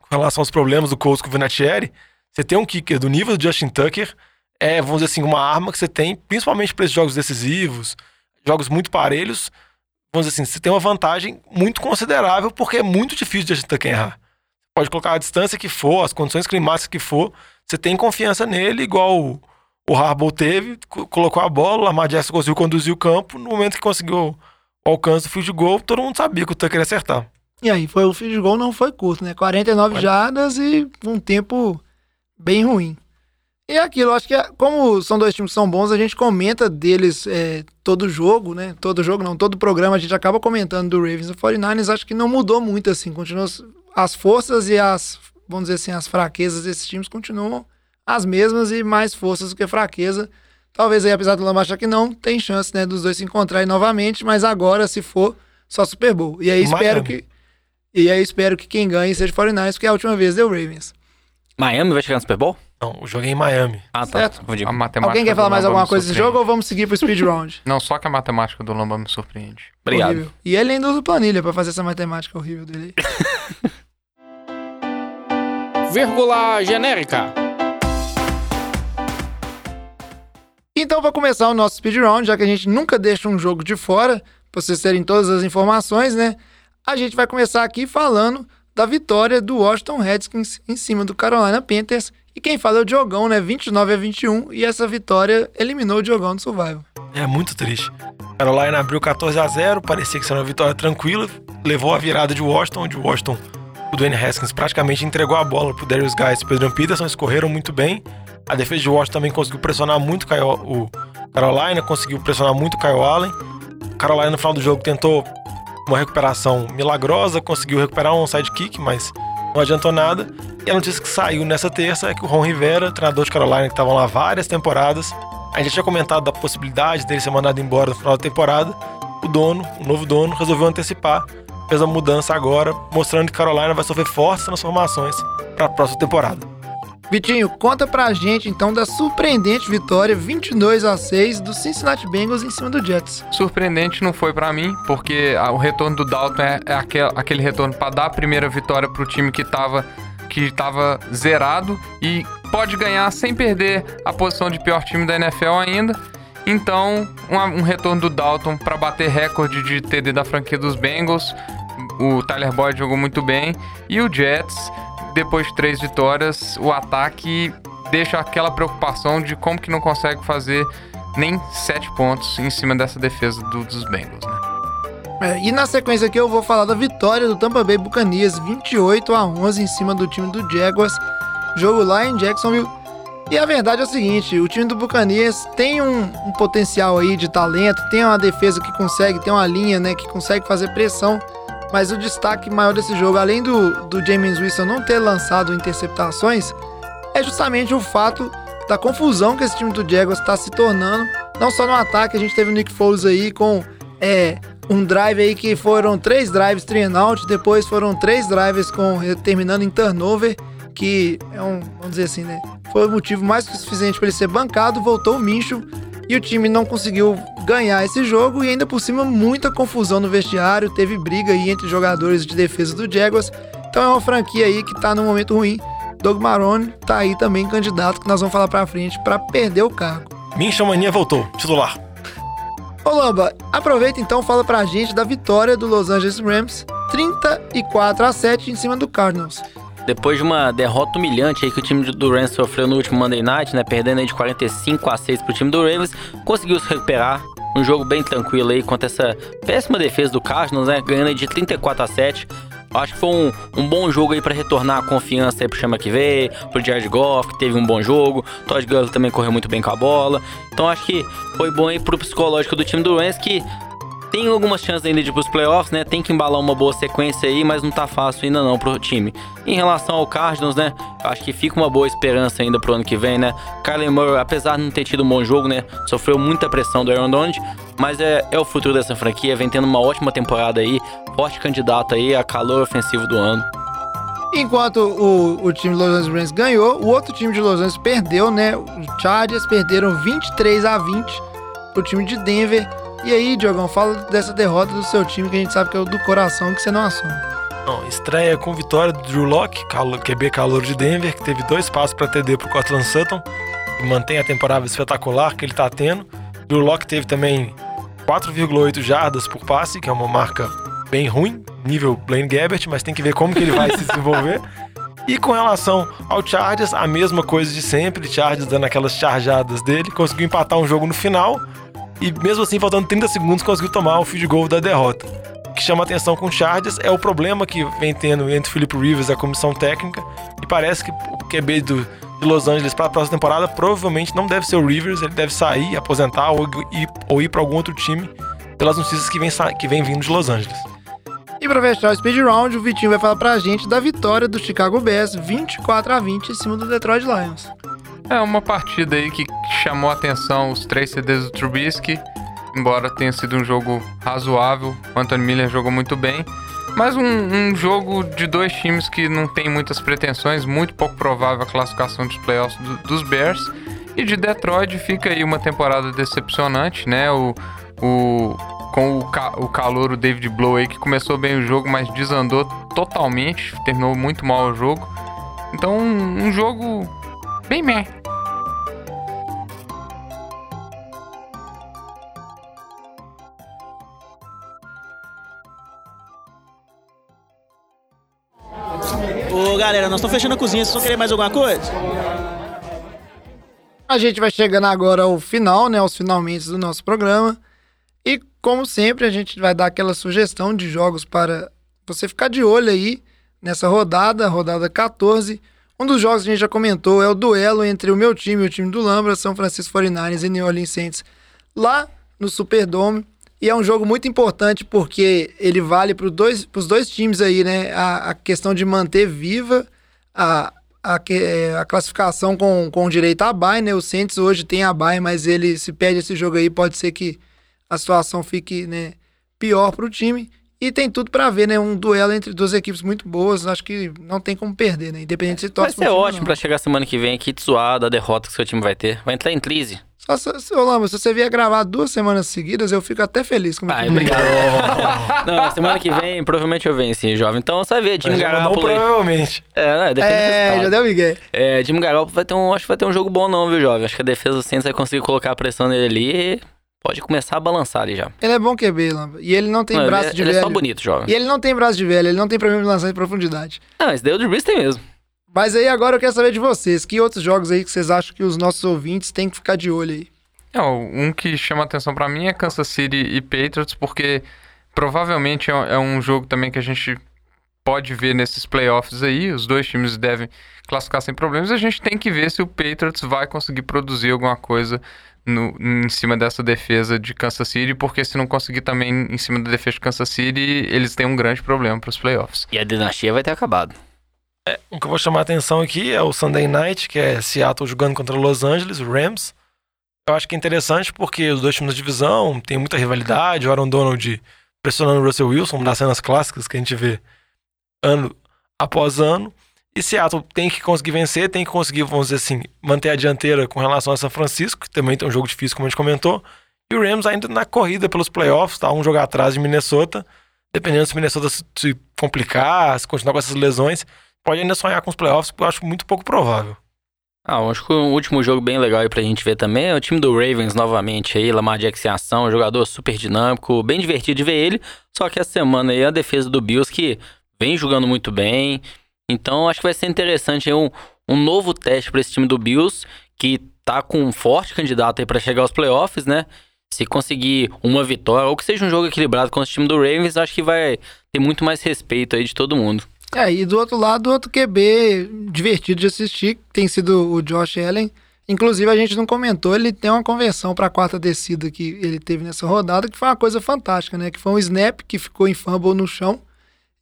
com relação aos problemas do Colts com o Vinatieri, você tem um kicker do nível do Justin Tucker, é, vamos dizer assim, uma arma que você tem, principalmente para esses jogos decisivos, jogos muito parelhos, vamos dizer assim, você tem uma vantagem muito considerável, porque é muito difícil de Justin Tucker errar. Pode colocar a distância que for, as condições climáticas que for, você tem confiança nele, igual o, Harbaugh teve, co- colocou a bola, o Lamar Jackson conseguiu conduzir o campo, no momento que conseguiu o alcance do field goal, todo mundo sabia que o Tucker ia acertar. E aí, foi o field goal não foi curto, né? 49 jardas e um tempo bem ruim. E é aquilo, acho que é- como são dois times que são bons, a gente comenta deles é, todo jogo, né? Todo jogo não, todo programa a gente acaba comentando do Ravens e 49ers, acho que não mudou muito assim, continua as forças e as, vamos dizer assim, as fraquezas desses times continuam as mesmas e mais forças do que fraqueza. Talvez aí, apesar do Lamar achar que não, tem chance, né, dos dois se encontrarem novamente, mas agora, se for, só Super Bowl. E aí espero Miami. que e aí espero que quem ganhe seja o 49ers, porque a última vez deu Ravens. Miami vai chegar no Super Bowl? Não, o jogo é em Miami. Ah, tá. Certo. A matemática Alguém quer falar mais alguma coisa desse jogo ou vamos seguir pro speed round? Não, só que a matemática do Lamba me surpreende. Obrigado. Horrível. E ele ainda usa planilha pra fazer essa matemática horrível dele. aí. Vírgula genérica. Então, para começar o nosso speed round, já que a gente nunca deixa um jogo de fora, pra vocês terem todas as informações, né? A gente vai começar aqui falando da vitória do Washington Redskins em cima do Carolina Panthers. E quem fala é o Diogão, né? 29 a 21. E essa vitória eliminou o Diogão do Survival. É muito triste. Carolina abriu 14 a 0 parecia que seria uma vitória tranquila. Levou a virada de Washington, onde Washington, o Dwayne Haskins praticamente entregou a bola pro Darius Guys e Pedro Peterson, escorreram muito bem. A defesa de Washington também conseguiu pressionar muito o Carolina, conseguiu pressionar muito o Kyle Allen. Carolina no final do jogo tentou uma recuperação milagrosa, conseguiu recuperar um sidekick, mas não adiantou nada. E a notícia que saiu nessa terça é que o Ron Rivera, treinador de Carolina, que estavam lá várias temporadas, a gente já tinha comentado da possibilidade dele ser mandado embora no final da temporada. O dono, o novo dono, resolveu antecipar, fez a mudança agora, mostrando que Carolina vai sofrer fortes transformações para a próxima temporada. Vitinho, conta pra gente então da surpreendente vitória 22 a 6 do Cincinnati Bengals em cima do Jets. Surpreendente não foi para mim, porque o retorno do Dalton é, é aquele, aquele retorno para dar a primeira vitória pro time que tava que estava zerado e pode ganhar sem perder a posição de pior time da NFL ainda. Então, um, retorno do Dalton para bater recorde de TD da franquia dos Bengals. O Tyler Boyd jogou muito bem e o Jets depois de três vitórias, o ataque deixa aquela preocupação de como que não consegue fazer nem sete pontos em cima dessa defesa do, dos Bengals, né? É, e na sequência aqui eu vou falar da vitória do Tampa Bay Buccaneers 28 a 11 em cima do time do Jaguars, jogo lá em Jacksonville. E a verdade é o seguinte, o time do Buccaneers tem um, um potencial aí de talento, tem uma defesa que consegue, tem uma linha, né, que consegue fazer pressão mas o destaque maior desse jogo, além do, do James Wilson não ter lançado interceptações, é justamente o fato da confusão que esse time do Jaguars está se tornando. Não só no ataque, a gente teve o Nick Foles aí com é, um drive aí que foram três drives three and out, depois foram três drives com terminando em turnover, que é um, vamos dizer assim, né? Foi o motivo mais que suficiente para ele ser bancado, voltou o Mincho e o time não conseguiu ganhar esse jogo e ainda por cima muita confusão no vestiário, teve briga aí entre jogadores de defesa do Jaguars. Então é uma franquia aí que tá num momento ruim. Doug Marone tá aí também candidato que nós vamos falar para frente para perder o cargo. Mincha Mania voltou, titular. Ô Lamba, aproveita então fala pra gente da vitória do Los Angeles Rams 34 a 7 em cima do Cardinals. Depois de uma derrota humilhante aí que o time do Rams sofreu no último Monday Night, né, perdendo aí de 45 a 6 pro time do Ravens, conseguiu se recuperar. Um jogo bem tranquilo aí contra essa péssima defesa do Cardinals, né, ganhando aí de 34 a 7. Acho que foi um, um bom jogo aí para retornar a confiança aí pro Chama que veio, pro Jared Goff, que teve um bom jogo. Todd Gurley também correu muito bem com a bola. Então acho que foi bom aí pro psicológico do time do Rams, que tem algumas chances ainda de ir pros playoffs, né? Tem que embalar uma boa sequência aí, mas não tá fácil ainda não pro time. Em relação ao Cardinals, né? Acho que fica uma boa esperança ainda pro ano que vem, né? Kyler Murray, apesar de não ter tido um bom jogo, né? Sofreu muita pressão do Aaron Donald, mas é, é o futuro dessa franquia, vem tendo uma ótima temporada aí, forte candidato aí a calor ofensivo do ano. Enquanto o, o time de Los Angeles Rams ganhou, o outro time de Los Angeles perdeu, né? Os Chargers perderam 23 a 20 pro time de Denver. E aí, Diogão, fala dessa derrota do seu time que a gente sabe que é o do coração que você não assume. Não, estreia com vitória do Drew Locke, QB calor de Denver, que teve dois passos para TD pro Cortland Sutton, e mantém a temporada espetacular que ele tá tendo. Drew Locke teve também 4,8 jardas por passe, que é uma marca bem ruim, nível Blaine Gabbert, mas tem que ver como que ele vai se desenvolver. E com relação ao Chargers, a mesma coisa de sempre, Chargers dando aquelas charjadas dele, conseguiu empatar um jogo no final, e mesmo assim, faltando 30 segundos, conseguiu tomar o field goal da derrota. O que chama atenção com o Chargers é o problema que vem tendo entre Philip Rivers e a comissão técnica, e parece que o QB do, de Los Angeles para a próxima temporada provavelmente não deve ser o Rivers, ele deve sair, aposentar ou ir, ou ir para algum outro time pelas notícias que vem, que vem vindo de Los Angeles. E para fechar o Speed Round, o Vitinho vai falar pra gente da vitória do Chicago Bears 24 a 20 em cima do Detroit Lions. É uma partida aí que chamou a atenção os três CDs do Trubisky, embora tenha sido um jogo razoável. O Anthony Miller jogou muito bem. Mas um, um, jogo de dois times que não tem muitas pretensões, muito pouco provável a classificação dos playoffs do, dos Bears. E de Detroit fica aí uma temporada decepcionante, né? O, o, com o, ca, o calor, o David Blow aí, que começou bem o jogo, mas desandou totalmente, terminou muito mal o jogo. Então, um, um jogo Bem meh. Ô galera. Nós estamos fechando a cozinha. Vocês vão querer mais alguma coisa? A gente vai chegando agora ao final, né? Aos finalmente do nosso programa. E, como sempre, a gente vai dar aquela sugestão de jogos para você ficar de olho aí nessa rodada, rodada 14. Um dos jogos que a gente já comentou é o duelo entre o meu time e o time do Lambra, São Francisco 49ers e New Orleans Saints, lá no Superdome. E é um jogo muito importante porque ele vale para os dois, dois times aí, né? A, a questão de manter viva a, a, é, a classificação com, com direito a bye, né? O Saints hoje tem a bye, mas ele se perde esse jogo aí, pode ser que a situação fique né, pior para o time. E tem tudo para ver, né? Um duelo entre duas equipes muito boas. Acho que não tem como perder, né? Independente se Vai torce ser time ou ótimo não. pra chegar semana que vem aqui te zoar da derrota que seu time vai ter. Vai entrar em crise. Só se, se, ô, Lamba, se você vier gravar duas semanas seguidas, eu fico até feliz com o meu Ai, obrigado. não, semana que vem provavelmente eu venho sim, jovem. Então você vai ver, Jimmy não Garoppolo. provavelmente. É, né? Depende É, já deu Miguel. É, Jimmy Garoppolo vai ter um, acho que vai ter um jogo bom não, viu, jovem? Acho que a defesa do Saints vai conseguir colocar a pressão nele ali pode começar a balançar ali já. Ele é bom QB, Lamba. E ele não tem Não, ele braço é- de ele é velho. só bonito, jovem. E ele não tem braço de velho, ele não tem problema de lançar em profundidade. Não, esse daí é o Drew Brees tem mesmo. Mas aí agora eu quero saber de vocês. Que outros jogos aí que vocês acham que os nossos ouvintes têm que ficar de olho aí? É, um que chama atenção pra mim é Kansas City e Patriots, porque provavelmente é é um jogo também que a gente pode ver nesses playoffs aí. Os dois times devem classificar sem problemas. A gente tem que ver se o Patriots vai conseguir produzir alguma coisa no- em cima dessa defesa de Kansas City, porque se não conseguir também em cima da defesa de Kansas City, eles têm um grande problema para os playoffs. E a dinastia vai ter acabado. O que eu vou chamar a atenção aqui é o Sunday Night, que é Seattle jogando contra Los Angeles, o Rams. Eu acho que é interessante porque os dois times da divisão têm muita rivalidade. O Aaron Donald pressionando o Russell Wilson, uma das cenas clássicas que a gente vê ano após ano. E Seattle tem que conseguir vencer, tem que conseguir, vamos dizer assim, manter a dianteira com relação a São Francisco, que também tem um jogo difícil, como a gente comentou. E o Rams ainda na corrida pelos playoffs, tá um jogo atrás de Minnesota. Dependendo se Minnesota se- complicar, se continuar com essas lesões, pode ainda sonhar com os playoffs, que eu acho muito pouco provável. Ah, acho que um último jogo bem legal aí pra gente ver também é o time do Ravens novamente aí, Lamar Jackson em ação, um jogador super dinâmico, bem divertido de ver ele, só que essa semana aí a defesa do Bills que vem jogando muito bem, então acho que vai ser interessante um, um novo teste pra esse time do Bills, que tá com um forte candidato aí pra chegar aos playoffs, né? Se conseguir uma vitória, ou que seja um jogo equilibrado com esse time do Ravens, acho que vai ter muito mais respeito aí de todo mundo. É, e do outro lado, outro QB divertido de assistir, tem sido o Josh Allen. Inclusive, a gente não comentou, ele tem uma conversão para a quarta descida que ele teve nessa rodada, que foi uma coisa fantástica, né? Que foi um snap que ficou em fumble no chão,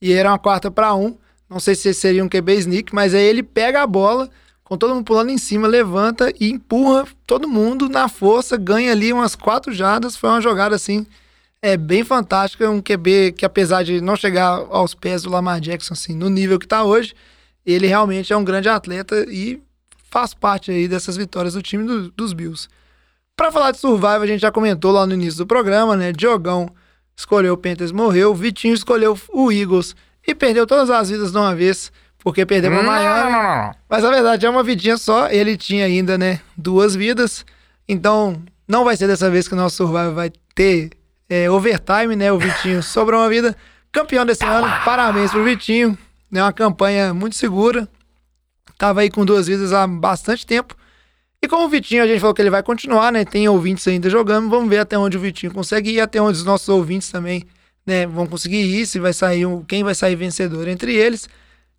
e era uma quarta para um. Não sei se seria um QB sneak, mas aí ele pega a bola, com todo mundo pulando em cima, levanta e empurra todo mundo na força, ganha ali umas quatro jardas. Foi uma jogada assim é bem fantástica, um QB que apesar de não chegar aos pés do Lamar Jackson assim, no nível que tá hoje, ele realmente é um grande atleta e faz parte aí dessas vitórias do time do- dos Bills. Pra falar de Survival, a gente já comentou lá no início do programa, né? Diogão escolheu o Panthers, morreu, Vitinho escolheu o Eagles e perdeu todas as vidas de uma vez, porque perdeu Não, Miami. não, não, não. Mas a verdade é uma vidinha só, ele tinha ainda, né, duas vidas. Então, não vai ser dessa vez que o nosso Survival vai ter é, overtime, né? O Vitinho sobrou uma vida. Campeão desse ano, parabéns pro Vitinho. É uma campanha muito segura. Tava aí com duas vidas há bastante tempo. E como o Vitinho, a gente falou que ele vai continuar, né? Tem ouvintes ainda jogando. Vamos ver até onde o Vitinho consegue ir, até onde os nossos ouvintes também, né, vão conseguir ir, se vai sair um, quem vai sair vencedor entre eles.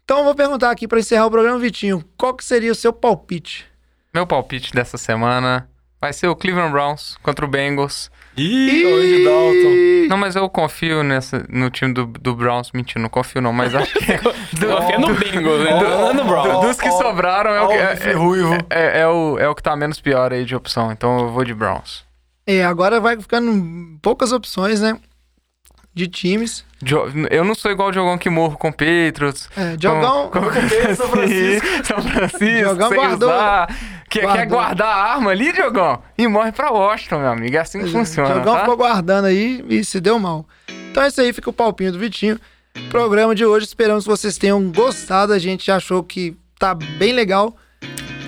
Então eu vou perguntar aqui para encerrar o programa, Vitinho, qual que seria o seu palpite? Meu palpite dessa semana vai ser o Cleveland Browns contra o Bengals. Ih, hoje Dalton. Não, mas eu confio nessa, no time do, do Browns. Mentira, não confio não, mas acho que... do, Confia no Bengals, né? do- No Browns. do- dos que sobraram é o que, é, é- é o, é o que tá menos pior aí de opção. Então eu vou de Browns. É, agora vai ficando poucas opções, né? De times. Jo- eu não sou igual o Diogão que morro com Patriots. É, Diogão- Com, com, São Francisco. São Francisco, Diogão guardou- usar. Quer, quer guardar a arma ali, Diogão? E morre pra Washington, meu amigo. É assim que funciona, O Diogão tá? ficou guardando aí e se deu mal. Então é isso aí, fica o palpinho do Vitinho. Programa de hoje, esperamos que vocês tenham gostado. A gente achou que tá bem legal.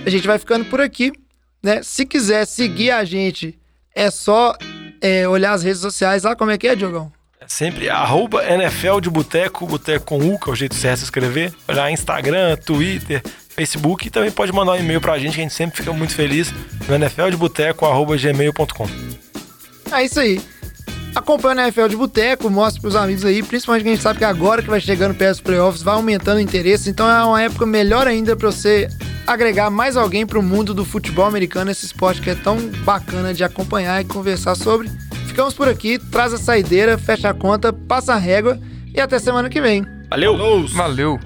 A gente vai ficando por aqui, né? Se quiser seguir a gente, é só é, olhar as redes sociais lá. Como é que é, Diogão? É sempre arroba NFL de Boteco, Boteco com U, que é o jeito certo de escrever. Olhar Instagram, Twitter, Facebook e também pode mandar um e-mail pra gente, que a gente sempre fica muito feliz no nfldeboteco.gmail.com. É isso aí. Acompanha o NFL de Boteco, mostre pros amigos aí, principalmente que a gente sabe que agora que vai chegando perto dos playoffs, vai aumentando o interesse, então é uma época melhor ainda pra você agregar mais alguém pro mundo do futebol americano, esse esporte que é tão bacana de acompanhar e conversar sobre ficamos por aqui, traz a saideira, fecha a conta, passa a régua e até semana que vem. Valeu! Falou. Valeu!